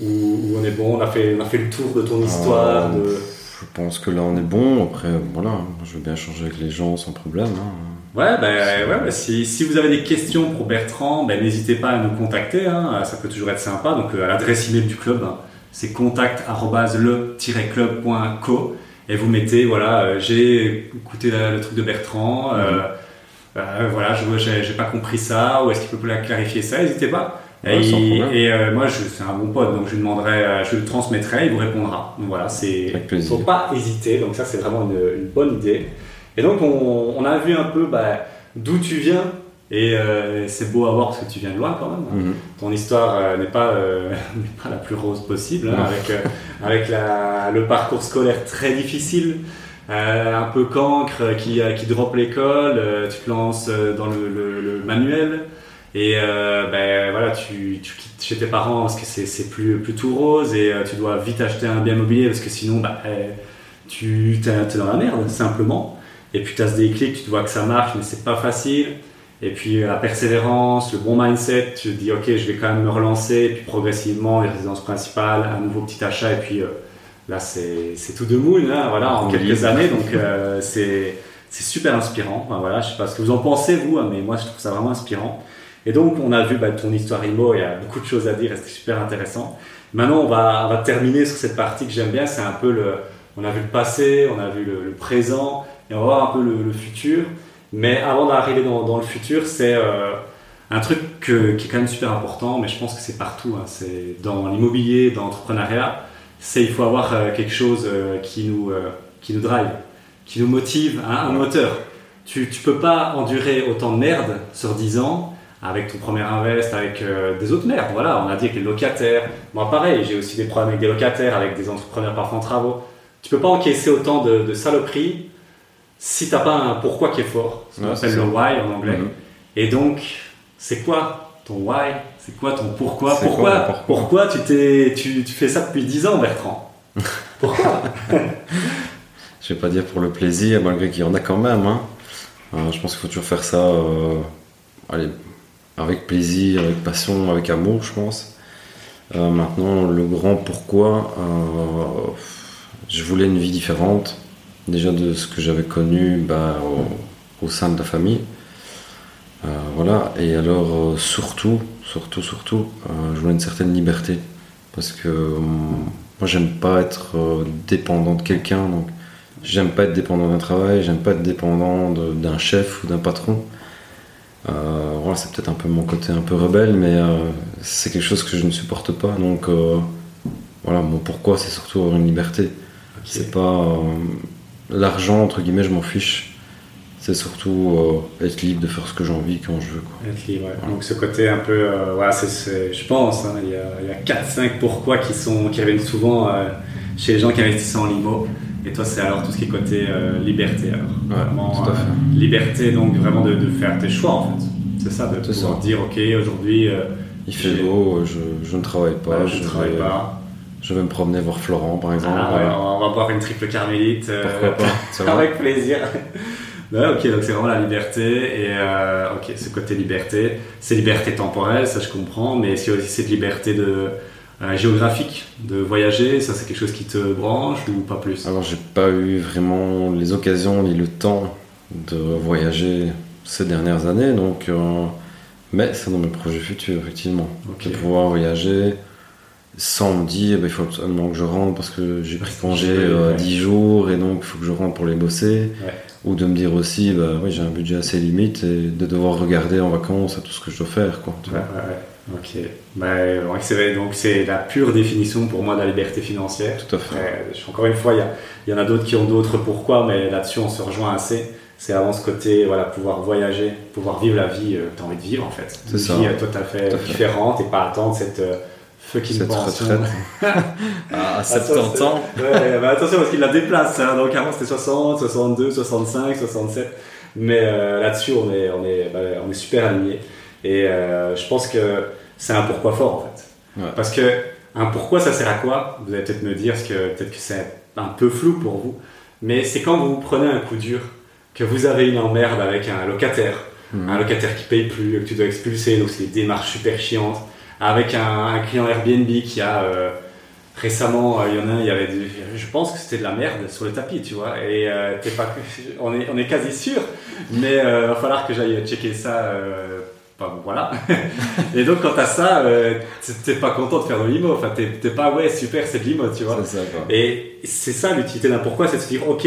où, où on est bon, on a fait, on a fait le tour de ton histoire. Euh, de... Je pense que là, on est bon. Après, voilà, je veux bien changer avec les gens sans problème. hein. Ouais, ben, ouais, ben, si, si vous avez des questions pour Bertrand, ben, n'hésitez pas à nous contacter, hein, ça peut toujours être sympa. Donc à l'adresse email du club, hein, c'est contact@le-club.co et vous mettez voilà, euh, j'ai écouté la- le truc de Bertrand, euh, Mhm. euh, voilà, je j'ai j'ai pas compris ça, ou est-ce qu'il peut la clarifier ça N'hésitez pas. Ouais, et moi, c'est un bon pote, donc je lui demanderai, je lui transmettrai, il vous répondra. Donc voilà, c'est faut pas hésiter. Donc ça, c'est vraiment une, une bonne idée. Et donc, on, on a vu un peu bah, d'où tu viens. Et euh, c'est beau à voir parce que tu viens de loin quand même. Mhm. Ton histoire euh, n'est pas, euh, n'est pas la plus rose possible, hein, avec, avec la, le parcours scolaire très difficile, un peu cancre, qui, qui drop l'école, tu te lances dans le, le- le manuel, Et ben voilà, tu, tu, quittes chez tes parents parce que c'est plus, plus tout rose et tu dois vite acheter un bien immobilier parce que sinon bah, tu es, dans la merde simplement. Et puis tu as ce déclic, tu te vois que ça marche mais c'est pas facile. Et puis la persévérance, le bon mindset, tu te dis ok je vais quand même me relancer, et puis progressivement les résidences principales, un nouveau petit achat et puis euh, là c'est tout de moule hein, voilà, en quelques années donc c'est super inspirant. voilà, je sais pas ce que vous en pensez vous, hein, mais moi je trouve ça vraiment inspirant. Et donc, on a vu bah, ton histoire IMO, il y a beaucoup de choses à dire, c'était super intéressant. Maintenant, on va, on va terminer sur cette partie que j'aime bien, c'est un peu le. On a vu le passé, on a vu le, présent, et on va voir un peu le, futur. Mais avant d'arriver dans, le futur, c'est euh, un truc qui est quand même super important, mais je pense que c'est partout. Hein. c'est dans l'immobilier, dans l'entrepreneuriat. C'est il faut avoir euh, quelque chose euh, qui, nous, qui nous drive, qui nous motive, un moteur. Tu ne peux pas endurer autant de merde sur 10 ans avec ton premier invest, avec des autres merdes. Voilà, on a dit avec les locataires. Moi, pareil, j'ai aussi des problèmes avec des locataires, avec des entrepreneurs parfois en travaux. Tu peux pas encaisser autant de saloperies si t'as pas un pourquoi qui est fort. Ce qu'on appelle le why en anglais. Mhm. Et donc, c'est quoi ton why? C'est quoi ton pourquoi? Pourquoi, pourquoi, tu, t'es, tu, tu, fais ça depuis 10 ans, Bertrand? Pourquoi? Je vais pas dire pour le plaisir, malgré qu'il y en a quand même. Hein. Euh, je pense qu'il faut toujours faire ça. Euh, allez, avec plaisir, avec passion, avec amour, je pense. Euh, maintenant, le grand pourquoi, je voulais une vie différente, déjà de ce que j'avais connu bah, au, sein de la famille. Euh, voilà, et alors surtout, surtout, surtout, je voulais une certaine liberté. Parce que moi, j'aime pas être dépendant de quelqu'un, donc j'aime pas être dépendant d'un travail, j'aime pas être dépendant d'un chef ou d'un patron. Euh, voilà, c'est peut-être un peu mon côté un peu rebelle, mais euh, c'est quelque chose que je ne supporte pas. Donc euh, voilà, mon pourquoi, c'est surtout avoir une liberté. C'est pas l'argent entre guillemets, je m'en fiche. C'est surtout être libre de faire ce que j'ai envie quand je veux. Être libre, Donc ce côté un peu, voilà, c'est, je pense, hein, il y a, a 4-5 pourquoi qui, sont, qui reviennent souvent chez les gens qui investissent en limo. Et toi, c'est alors tout ce qui est côté euh, liberté. Alors. vraiment, euh, liberté, donc vraiment de, faire tes choix en fait. C'est ça, de pouvoir dire ok, aujourd'hui. Euh, il fait beau, je, je, ne travaille pas. je, ne travaille pas. Je vais me promener voir Florent par exemple. Ah, on va boire une triple carmélite. Pourquoi pas Avec plaisir. ok, donc c'est vraiment la liberté et ok, ce côté liberté, c'est liberté temporelle, ça je comprends, mais c'est aussi cette liberté de euh, géographique, de voyager, ça c'est quelque chose qui te branche ou pas plus? Alors j'ai pas eu vraiment les occasions ni le temps de voyager ces dernières années, donc euh, mais c'est dans mes projets futurs effectivement, de pouvoir voyager sans me dire bah, il faut absolument que je rentre parce que j'ai pris congé à 10 jours et donc il faut que je rentre pour les bosser. Ou de me dire aussi, bah, oui, j'ai un budget assez limite et de devoir regarder en vacances à tout ce que je dois faire. Quoi, Ok. Bah, donc c'est la pure définition pour moi de la liberté financière. Tout à fait. encore une fois, il y, y, en a d'autres qui ont d'autres pourquoi, mais là-dessus on se rejoint assez. C'est avant ce côté, voilà, pouvoir voyager, pouvoir vivre la vie euh, que tu as envie de vivre en fait. Une ça. vie euh, tout à fait, différente et pas attendre cette euh, fucking pension. à 70 ans. Ouais, bah, attention parce qu'il la déplace. Hein. donc avant c'était 60, 62, 65, 67. Mais là-dessus on est, on, est, bah, on est super alignés. Et euh, je pense que c'est un pourquoi fort en fait. Parce que un pourquoi ça sert à quoi? Vous allez peut-être me dire, parce que peut-être que c'est un peu flou pour vous, mais c'est quand vous prenez un coup dur, que vous avez une emmerde avec un locataire, mhm. un locataire qui paye plus, que tu dois expulser, donc c'est des démarches super chiantes, avec un, client Airbnb qui a euh, récemment, euh, il y en a, il y avait, je pense que c'était de la merde sur le tapis, tu vois, et pas, on est, on est quasi sûr, mais il va falloir que j'aille checker ça voilà. et donc, quand t'as ça, euh, t'es pas content de faire de l'IMO. Enfin, t'es pas, ouais, super, c'est de l'IMO, tu vois. Et c'est ça l'utilité d'un pourquoi, c'est de se dire, ok,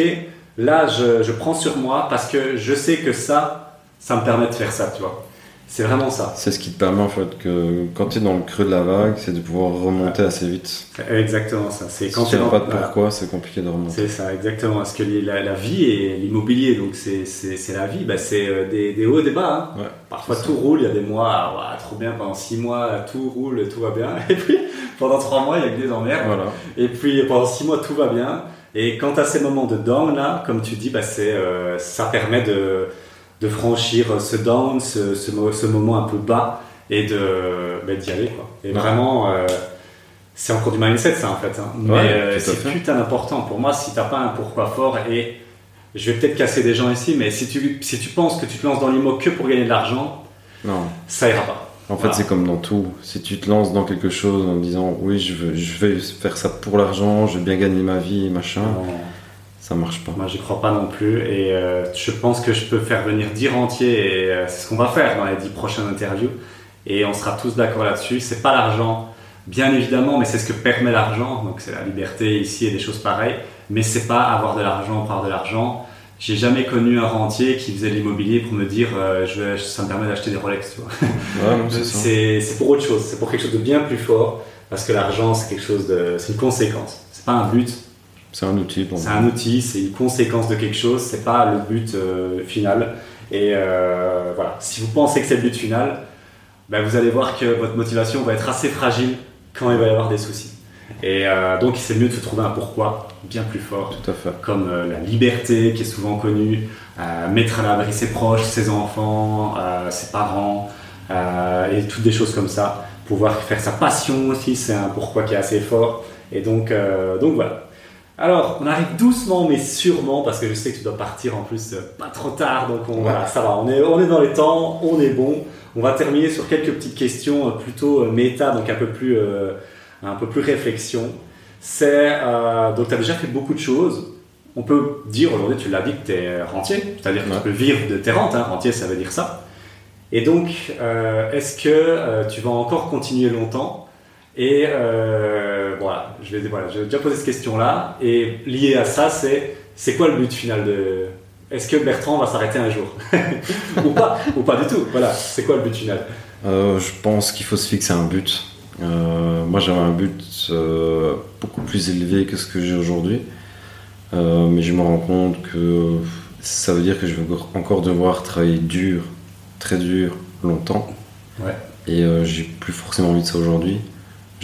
là, je, je prends sur moi parce que je sais que ça, ça me permet de faire ça, tu vois. C'est vraiment ça. C'est ce qui te permet en fait que quand tu es dans le creux de la vague, c'est de pouvoir remonter assez vite. Exactement ça. C'est quand tu n'as pas de pourquoi, c'est compliqué de remonter. C'est ça, exactement. Parce que la, vie et l'immobilier, donc c'est la vie, bah, c'est euh, des, des, hauts et des bas. Hein. Parfois tout roule, il y a des mois, ah, trop bien, pendant six mois tout roule, tout va bien. Et puis pendant trois mois, il y a que des emmerdes. Voilà. Et puis pendant six mois, tout va bien. Et quand tu as ces moments de down là, comme tu dis, bah, euh, ça permet de de franchir ce down, ce, ce, moment un peu bas et de bah, d'y aller quoi. Et vraiment, euh, c'est encore du mindset ça en fait. Hein. Mais euh, c'est putain important pour moi si t'as pas un pourquoi fort et je vais peut-être casser des gens ici, mais si tu, si tu penses que tu te lances dans l'IMO que pour gagner de l'argent, non. ça ira pas. En fait, c'est comme dans tout. Si tu te lances dans quelque chose en disant oui, je, veux, je vais faire ça pour l'argent, je vais bien gagner ma vie, machin, ça marche pas. Moi, j'y crois pas non plus. Et euh, je pense que je peux faire venir 10 rentiers, et euh, c'est ce qu'on va faire dans les 10 prochaines interviews. Et on sera tous d'accord là-dessus. C'est pas l'argent, bien évidemment, mais c'est ce que permet l'argent. Donc, c'est la liberté ici et des choses pareilles. Mais c'est pas avoir de l'argent pour avoir de l'argent j'ai jamais connu un rentier qui faisait de l'immobilier pour me dire euh, je ça me permet d'acheter des Rolex. c'est pour autre chose, c'est pour quelque chose de bien plus fort parce que l'argent c'est quelque chose de, c'est une conséquence, c'est pas un but. C'est un outil. C'est un outil, c'est une conséquence de quelque chose, c'est pas le but euh, final. Et euh, voilà, si vous pensez que c'est le but final, ben vous allez voir que votre motivation va être assez fragile quand il va y avoir des soucis. Et euh, donc, c'est mieux de se trouver un pourquoi bien plus fort. Tout à fait. Comme euh, la liberté qui est souvent connue, euh, mettre à l'abri ses proches, ses enfants, ses parents, et toutes des choses comme ça. Pouvoir faire sa passion aussi, c'est un pourquoi qui est assez fort. Et donc, donc voilà. Alors, on arrive doucement mais sûrement, parce que je sais que tu dois partir en plus pas trop tard, donc on, voilà, ça va, on est, on est dans les temps, on est bon. On va terminer sur quelques petites questions plutôt méta, donc un peu plus un peu plus réflexion, c'est euh, donc tu as déjà fait beaucoup de choses. On peut dire aujourd'hui, tu l'as dit, que tu es rentier, c'est-à-dire que tu peux vivre de tes rentes, hein. rentier ça veut dire ça. Et donc, euh, est-ce que euh, tu vas encore continuer longtemps Et voilà, je vais, voilà, je vais déjà poser cette question-là. Et lié à ça, c'est c'est quoi le but final de. Est-ce que Bertrand va s'arrêter un jour? Ou pas Ou pas du tout Voilà, c'est quoi le but final? Je pense qu'il faut se fixer un but. Euh, moi, j'avais un but euh, beaucoup plus élevé que ce que j'ai aujourd'hui. Euh, mais je me rends compte que ça veut dire que je vais encore devoir travailler dur, très dur, longtemps. Ouais. Et j'ai plus forcément envie de ça aujourd'hui.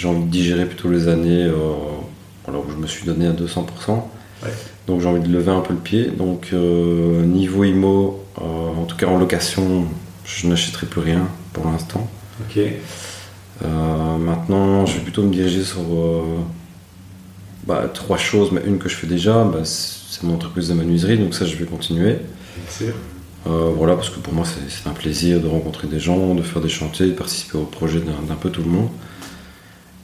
J'ai envie de digérer plutôt les années alors où je me suis donné à 200%. Ouais. Donc j'ai envie de lever un peu le pied. Donc niveau IMO, en tout cas en location, je n'achèterai plus rien pour l'instant. Ok. Euh, maintenant, je vais plutôt me diriger sur euh, bah, trois choses, mais une que je fais déjà, bah, c'est mon entreprise de menuiserie, donc ça je vais continuer. Euh, voilà, parce que pour moi c'est un plaisir de rencontrer des gens, de faire des chantiers, de participer au projet d'un peu tout le monde.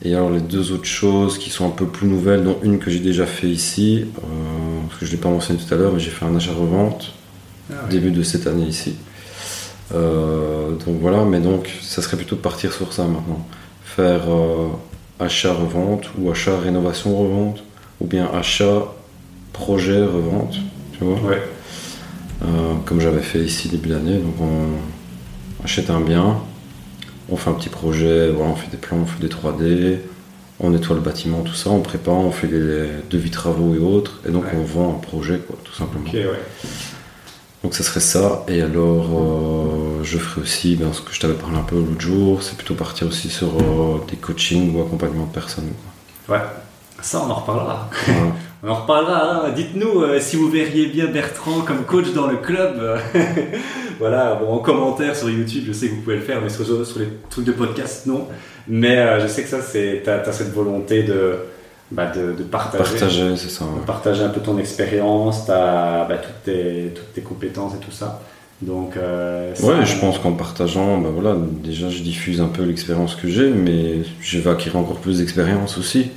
Et alors les deux autres choses qui sont un peu plus nouvelles, dont une que j'ai déjà fait ici, parce que je ne l'ai pas mentionné tout à l'heure, mais j'ai fait un achat-revente ah début de cette année ici. Euh, donc voilà, mais donc ça serait plutôt de partir sur ça maintenant. Faire euh, achat-revente ou achat-rénovation-revente ou bien achat-projet-revente, tu vois ouais. Euh, comme j'avais fait ici début d'année. Donc on achète un bien, on fait un petit projet, voilà, on fait des plans, on fait des 3D, on nettoie le bâtiment, tout ça, on prépare, on fait des devis travaux et autres, et donc on vend un projet, quoi, tout simplement. Donc ça serait ça. Et alors, euh, je ferai aussi ben, ce que je t'avais parlé un peu l'autre jour, c'est plutôt partir aussi sur euh, des coachings ou accompagnement de personnes. Ouais, ça on en reparlera. on en reparlera. Hein. Dites-nous euh, si vous verriez bien Bertrand comme coach dans le club. voilà, bon, en commentaire sur YouTube, je sais que vous pouvez le faire, mais sur, sur les trucs de podcast, non. Mais je sais que ça, c'est, t'as, as cette volonté de bah, de, partager. Partager, c'est ça. Partager un peu ton expérience, bah, toutes, tes, toutes tes compétences et tout ça. Donc, euh, ouais, je pense qu'en partageant, bah voilà, déjà je diffuse un peu l'expérience que j'ai, mais je vais acquérir encore plus d'expérience aussi.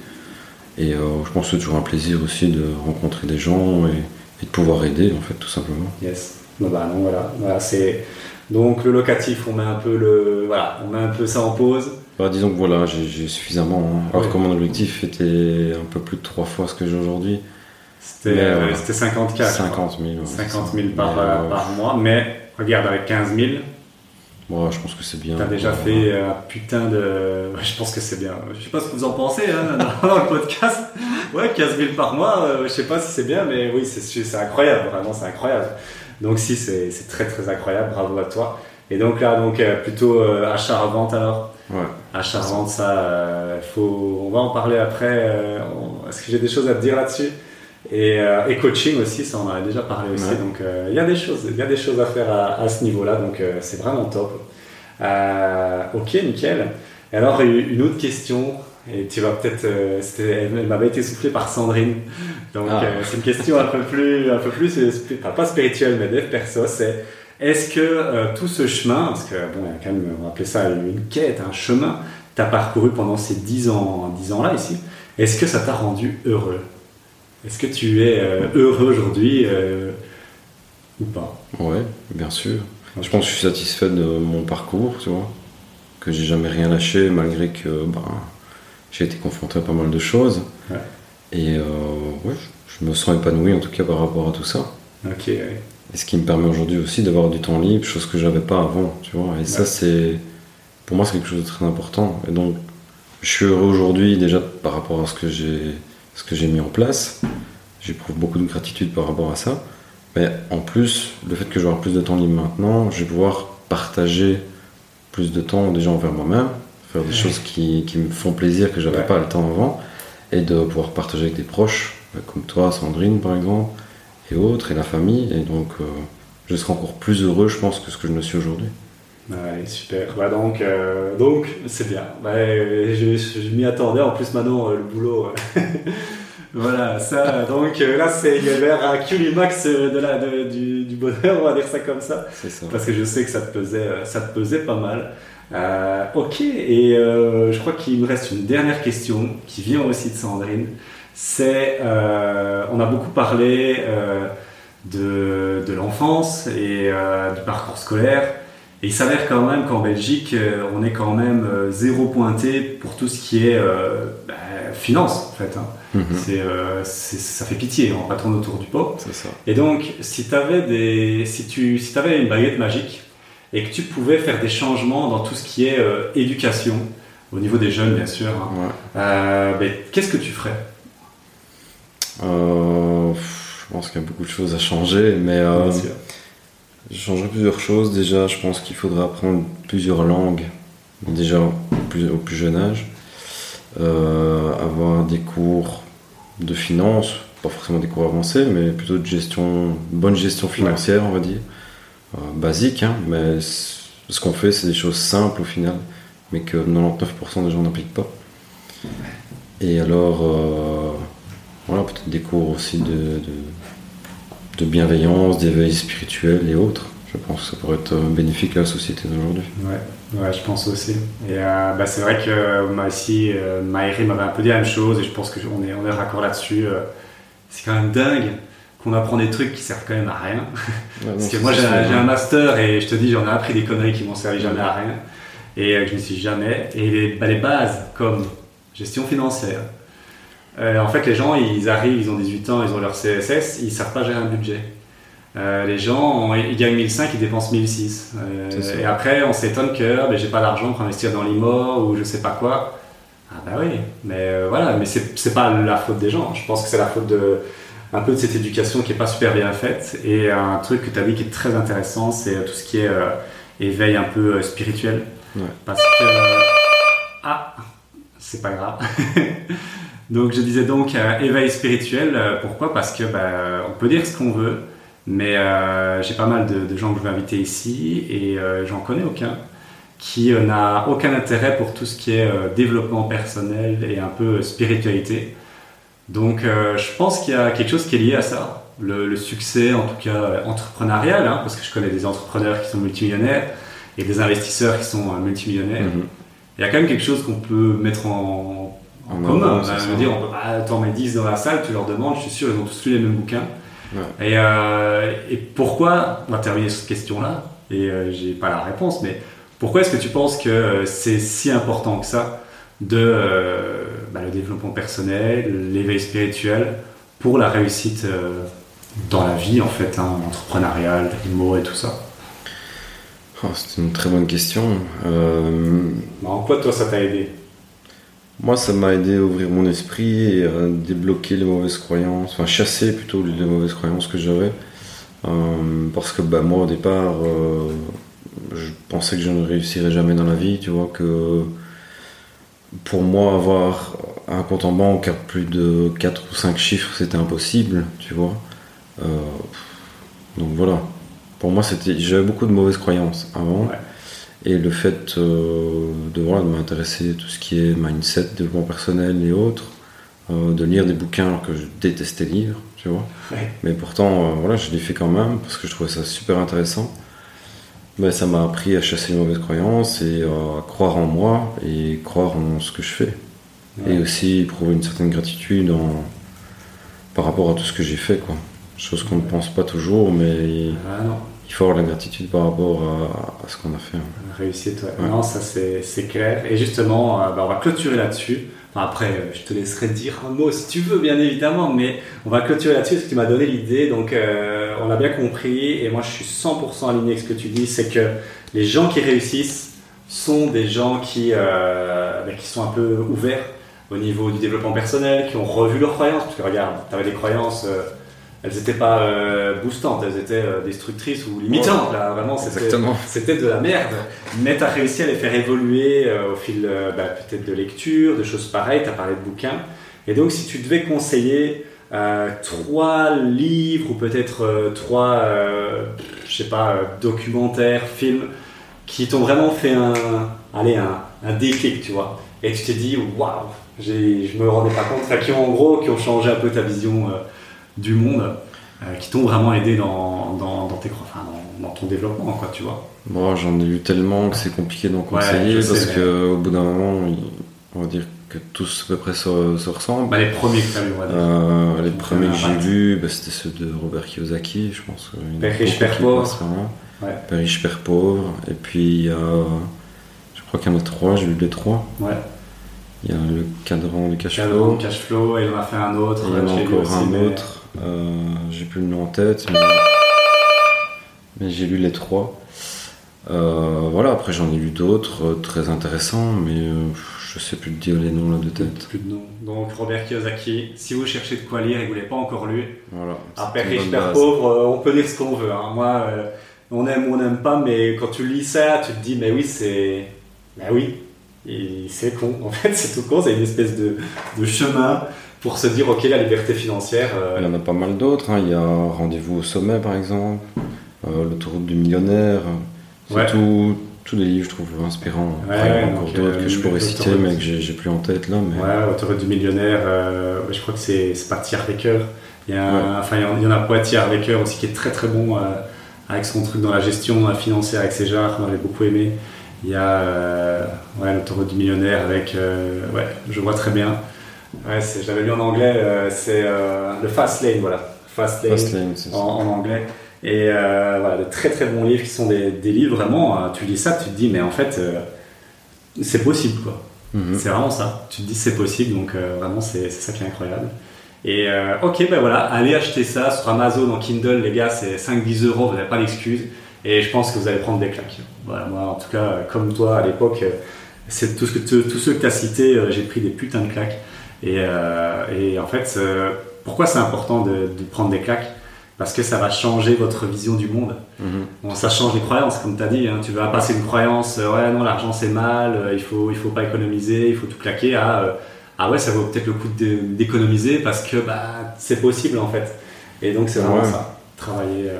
Et euh, je pense que c'est toujours un plaisir aussi de rencontrer des gens et, de pouvoir aider, en fait, tout simplement. Yes. Bah, non, voilà. voilà c'est... Donc le locatif, on met un peu le, voilà, on met un peu ça en pause. Bah, disons que voilà, j'ai suffisamment. Hein. Alors que mon objectif était un peu plus de trois fois ce que j'ai aujourd'hui. C'était euh, 50 k 50 000. 50 000 par, euh, par, mois, mais regarde avec 15 000. Moi, je pense que c'est bien. T'as déjà fait un putain de. Je pense que c'est bien. Je sais pas ce que vous en pensez hein, dans le podcast. Ouais, 15 000 par mois, euh, je sais pas si c'est bien, mais oui, c'est incroyable, vraiment, c'est incroyable. Donc, si, c'est très très incroyable, bravo à toi. Et donc là, donc, plutôt achat-revente alors? Ouais. Achat-vente, ça, euh, faut, on va en parler après. Euh, est-ce que j'ai des choses à te dire là-dessus? Et, et, coaching aussi, ça on en a déjà parlé aussi. Donc il y a des choses, il y a des choses à faire à, ce niveau-là. Donc c'est vraiment top. ok, nickel. Et alors une autre question et tu vas peut-être. Euh, elle m'avait été soufflée par Sandrine. Donc, ah. euh, c'est une question un peu plus. Un peu plus pas spirituelle, mais dev perso. C'est est-ce que euh, tout ce chemin, parce que, bon, il y a quand même, on va appeler ça une quête, un chemin, tu as parcouru pendant ces 10 ans, 10 ans là ici, est-ce que ça t'a rendu heureux? Est-ce que tu es heureux aujourd'hui ou pas? Ouais, bien sûr. Je pense que je suis satisfait de mon parcours, tu vois. Que j'ai jamais rien lâché malgré que. Ben, j'ai été confronté à pas mal de choses. Et euh, ouais, je me sens épanoui en tout cas par rapport à tout ça. Ok. Et ce qui me permet aujourd'hui aussi d'avoir du temps libre, chose que j'avais pas avant, tu vois. Et ça, c'est. Pour moi, c'est quelque chose de très important. Et donc, je suis heureux aujourd'hui déjà par rapport à ce que j'ai, ce que j'ai mis en place. J'éprouve beaucoup de gratitude par rapport à ça. Mais en plus, le fait que je plus de temps libre maintenant, je vais pouvoir partager plus de temps déjà envers moi-même, faire des choses qui, qui, me font plaisir, que j'avais pas le temps avant, et de pouvoir partager avec des proches, bah, comme toi, Sandrine par exemple, et autres, et la famille, et donc euh, je serai encore plus heureux, je pense, que ce que je ne suis aujourd'hui. Ouais, super. Bah donc, euh, donc c'est bien. Bah, je, je, m'y attendais. En plus, maintenant, euh, le boulot. voilà, ça. Donc là, c'est vers un culimax de la, de, du, du, bonheur, on va dire ça comme ça. ça. Parce que je sais que ça te pesait, ça te pesait pas mal. Euh, ok, et euh, je crois qu'il me reste une dernière question qui vient aussi de Sandrine. C'est, euh, on a beaucoup parlé de, de l'enfance et du parcours scolaire. Et il s'avère quand même qu'en Belgique, on est quand même zéro pointé pour tout ce qui est bah, finance, en fait. Hein. Mhm. c'est, ça fait pitié, on va tourner autour du pot. Ça. Et donc, si tu avais, des, si tu, si avais une baguette magique, et que tu pouvais faire des changements dans tout ce qui est euh, éducation, au niveau des jeunes bien sûr, hein. euh, ben, qu'est-ce que tu ferais? Euh, Je pense qu'il y a beaucoup de choses à changer, mais je changerais plusieurs choses. Déjà, je pense qu'il faudrait apprendre plusieurs langues, déjà au plus, jeune âge. avoir des cours de finance, pas forcément des cours avancés, mais plutôt de gestion, bonne gestion financière, on va dire. Euh, basique, hein, mais ce qu'on fait, c'est des choses simples au final, mais que 99% des gens n'appliquent pas. Et alors, euh, voilà, peut-être des cours aussi de, bienveillance, d'éveil spirituel et autres. Je pense que ça pourrait être bénéfique à la société d'aujourd'hui. Ouais, ouais, je pense aussi. Et euh, bah, c'est vrai que moi aussi, Maïri m'avait un peu dit la même chose, et je pense qu'on est, on est raccord là-dessus. c'est quand même dingue qu'on apprend des trucs qui servent quand même à rien. Parce que moi j'ai un, master et je te dis j'en ai appris des conneries qui m'ont servi jamais à rien et euh, que je ne suis jamais. Et les, bah, les, bases comme gestion financière. Euh, en fait les gens ils arrivent, ils ont 18 ans, ils ont leur CSS, ils savent pas gérer un budget. Euh, les gens, ils gagnent 1005, ils dépensent 1006. et après, on s'étonne que ben, j'ai pas d'argent pour investir dans l'IMO ou je sais pas quoi. Ah bah oui, mais voilà, mais c'est pas la faute des gens. Je pense que c'est la faute de, un peu de cette éducation qui est pas super bien faite. Et un truc que tu as dit qui est très intéressant, c'est tout ce qui est euh, éveil un peu euh, spirituel. Parce que. Ah, c'est pas grave. donc je disais donc euh, éveil spirituel. pourquoi? Parce que bah, on peut dire ce qu'on veut, mais j'ai pas mal de, de, gens que je veux inviter ici et j'en connais aucun qui n'a aucun intérêt pour tout ce qui est développement personnel et un peu spiritualité. Donc euh, je pense qu'il y a quelque chose qui est lié à ça. Le, succès, en tout cas entrepreneurial, hein, parce que je connais des entrepreneurs qui sont multimillionnaires et des investisseurs qui sont euh, multimillionnaires. Mhm. Il y a quand même quelque chose qu'on peut mettre en, commun. On dire, on peut pas, t'en mets 10 dans la salle, tu leur demandes, je suis sûr, ils ont tous lu les mêmes bouquins. Et, euh, et, pourquoi, on va terminer cette question-là, et j'ai pas la réponse, mais pourquoi est-ce que tu penses que c'est si important que ça de euh, bah, le développement personnel, l'éveil spirituel pour la réussite euh, dans la vie en fait, hein, entrepreneuriale, immo et tout ça? Oh, C'est une très bonne question. Euh, en quoi toi ça t'a aidé? Moi ça m'a aidé à ouvrir mon esprit et à débloquer les mauvaises croyances, enfin chasser plutôt les mauvaises croyances que j'avais. parce que bah, moi au départ je pensais que je ne réussirais jamais dans la vie, tu vois, que pour moi, avoir un compte en banque à plus de 4 ou 5 chiffres, c'était impossible, tu vois. Euh, donc voilà. Pour moi, c'était, j'avais beaucoup de mauvaises croyances avant. Et le fait euh, de, voilà, de m'intéresser à tout ce qui est mindset, développement personnel et autres, euh, de lire des bouquins que je détestais lire, tu vois. Mais pourtant, voilà, je l'ai fait quand même parce que je trouvais ça super intéressant. Mais ça m'a appris à chasser les mauvaises croyances et à croire en moi et croire en ce que je fais. Et aussi éprouver une certaine gratitude en, par rapport à tout ce que j'ai fait. Quoi. Chose qu'on ne pense pas toujours, mais ah, il faut avoir la gratitude par rapport à, ce qu'on a fait. Hein. Réussite, ouais. Non, ça c'est clair. Et justement, euh, bah, on va clôturer là-dessus. après, euh, je te laisserai dire un mot si tu veux, bien évidemment, mais on va clôturer là-dessus parce que tu m'as donné l'idée. Donc, euh, on l'a bien compris. Et moi, je suis 100% aligné avec ce que tu dis c'est que les gens qui réussissent sont des gens qui, bah, qui sont un peu ouverts au niveau du développement personnel, qui ont revu leurs croyances. Parce que regarde, tu avais des croyances, elles n'étaient pas euh, boostantes, elles étaient euh, destructrices ou limitantes. Là, vraiment, c'était de la merde. Mais tu as réussi à les faire évoluer au fil bah, peut-être de lecture, de choses pareilles. Tu as parlé de bouquins. Et donc, si tu devais conseiller trois livres ou peut-être trois, je sais pas, documentaires, films qui t'ont vraiment fait un, allez, un, un déclic, tu vois. Et tu t'es dit, waouh, je me rendais pas compte, qui ont en gros, qui ont changé un peu ta vision euh, du monde, euh, qui t'ont vraiment aidé dans, dans, tes, enfin, dans, ton développement, quoi, tu vois. Bon, j'en ai eu tellement que c'est compliqué d'en conseiller parce qu'au bout d'un moment, on va dire que tous à peu près se, ressemblent. Bah, les premiers que tu as vu, euh, Les premiers que j'ai vus, bah, c'était ceux de Robert Kiyosaki, je pense. Père riche, père pauvre. Père riche, père pauvre. Et puis, je crois qu'il y en a trois, j'ai vu les trois. Ouais. Il y a le cadran du cash flow. cash flow, et il en a fait un autre. Il y en a encore un autre. Euh, j'ai plus le nom en tête, mais, j'ai lu les trois. Euh, voilà, après j'en ai lu d'autres euh, très intéressants, mais je sais plus dire les noms là de tête. Plus de noms. Donc Robert Kiyosaki, si vous cherchez de quoi lire et que vous ne l'avez pas encore lu, voilà, à Père riche, Père pauvre, on peut lire ce qu'on veut. Hein. Moi, on aime ou on n'aime pas, mais quand tu lis ça, tu te dis, mais oui, c'est. Mais oui, et c'est con, en fait, c'est tout con, c'est une espèce de, de, chemin pour se dire, ok, la liberté financière. Euh, Il y en a pas mal d'autres, hein. il y a Rendez-vous au sommet par exemple, euh, L'autoroute du millionnaire, c'est tout, tous les livres, je trouve, inspirants. il y a encore d'autres que je pourrais citer, mais que j'ai plus en tête là. Mais... Ouais, Autoroute du millionnaire, euh, je crois que c'est parti Harvecker. Il y, a, enfin, il y en a Poitiers Harvecker aussi qui est très très bon avec son truc dans la gestion financière avec ses genres, moi j'ai beaucoup aimé. Il y a euh, ouais, l'autoroute du millionnaire avec. Euh, ouais, je vois très bien. Ouais, j'avais lu en anglais, euh, c'est le Fast Lane, voilà. Fast Lane, en, en, anglais. Et voilà, de très très bons livres qui sont des, des livres vraiment. tu lis ça, tu te dis, mais en fait, c'est possible quoi. Mhm. C'est vraiment ça. Tu te dis, c'est possible, donc vraiment, c'est ça qui est incroyable. Et ok, ben voilà, allez acheter ça sur Amazon en Kindle, les gars, c'est 5-10 euros, vous n'avez pas d'excuse. Et je pense que vous allez prendre des claques. Voilà, moi, en tout cas, comme toi à l'époque, c'est tout ce que tous ceux que tu as cités, euh, j'ai pris des putains de claques. Et, euh, et en fait, pourquoi c'est important de, de, prendre des claques? Parce que ça va changer votre vision du monde. Mhm. bon, ça change les croyances, comme tu as dit. Hein. Tu vas passer une croyance, euh, ouais, non, l'argent c'est mal, il faut, il faut pas économiser, il faut tout claquer, à ah ouais, ça vaut peut-être le coup d'économiser parce que bah, c'est possible en fait. Et donc, c'est vraiment ça. Travailler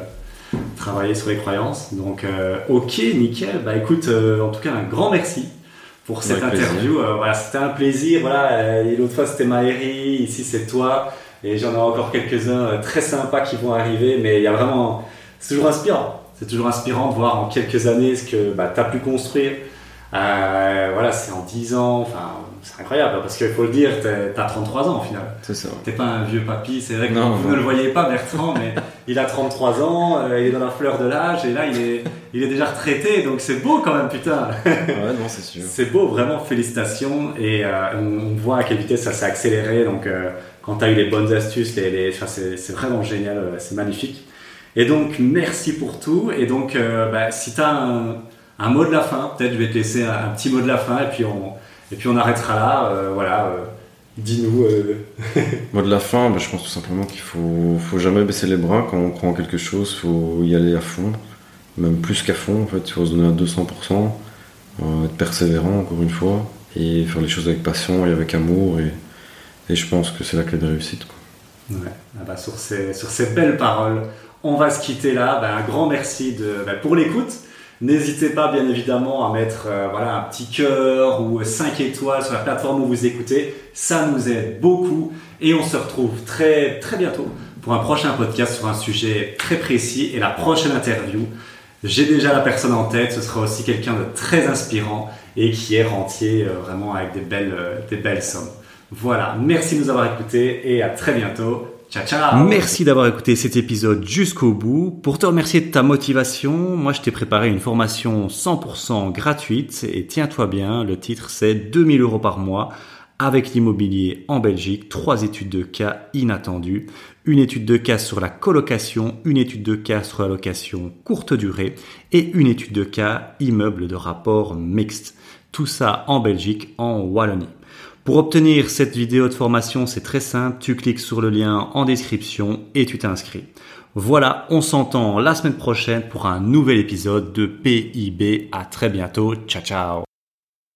travailler sur les croyances. Donc, euh, ok, nickel. Bah écoute, euh, en tout cas, un grand merci pour cette interview. Euh, voilà, c'était un plaisir. Voilà, l'autre fois c'était Maëri, ici c'est toi, et j'en ai encore quelques-uns très sympas qui vont arriver. Mais il y a vraiment, c'est toujours inspirant. C'est toujours inspirant de voir en quelques années ce que bah, tu as pu construire. voilà, c'est en 10 ans. Enfin, c'est incroyable parce qu'il faut le dire, t'as 33 ans au final. C'est ça. T'es pas un vieux papy, c'est vrai que vous ne le voyez pas, Bertrand, mais il a 33 ans, euh, il est dans la fleur de l'âge et là il est, il est déjà retraité, donc c'est beau quand même, putain. Ouais, non, c'est sûr. c'est beau, vraiment, félicitations. Et euh, on, voit à quelle vitesse ça s'est accéléré. Donc euh, quand tu as eu les bonnes astuces, les, les c'est vraiment génial, c'est magnifique. Et donc merci pour tout. Et donc bah, si tu as un, un, mot de la fin, peut-être je vais te laisser un, un petit mot de la fin et puis on et puis on arrêtera là. Voilà. Euh, dis-nous. Euh. Moi de la fin, bah, je pense tout simplement qu'il faut, faut jamais baisser les bras quand on croit en quelque chose. Il faut y aller à fond, même plus qu'à fond. En fait, il faut se donner à 200%, être persévérant encore une fois et faire les choses avec passion et avec amour et, Et je pense que c'est la clé de réussite. Ouais. Ah bah, sur, ces, sur ces belles paroles, on va se quitter là. Bah, un grand merci de, bah, pour l'écoute. N'hésitez pas bien évidemment à mettre euh, voilà, un petit cœur ou 5 étoiles sur la plateforme où vous écoutez. Ça nous aide beaucoup et on se retrouve très très bientôt pour un prochain podcast sur un sujet très précis et la prochaine interview. J'ai déjà la personne en tête, ce sera aussi quelqu'un de très inspirant et qui est rentier euh, vraiment avec euh, des belles sommes. Voilà, merci de nous avoir écoutés et à très bientôt. Ciao, ciao Merci d'avoir écouté cet épisode jusqu'au bout. Pour te remercier de ta motivation, moi je t'ai préparé une formation 100% gratuite et tiens-toi bien, le titre c'est 2000 euros par mois avec l'immobilier en Belgique, trois études de cas inattendues, une étude de cas sur la colocation, une étude de cas sur la location courte durée et une étude de cas immeuble de rapport mixte. Tout ça en Belgique, en Wallonie. Pour obtenir cette vidéo de formation, c'est très simple, tu cliques sur le lien en description et tu t'inscris. Voilà, on s'entend la semaine prochaine pour un nouvel épisode de PIB. À très bientôt. Ciao ciao.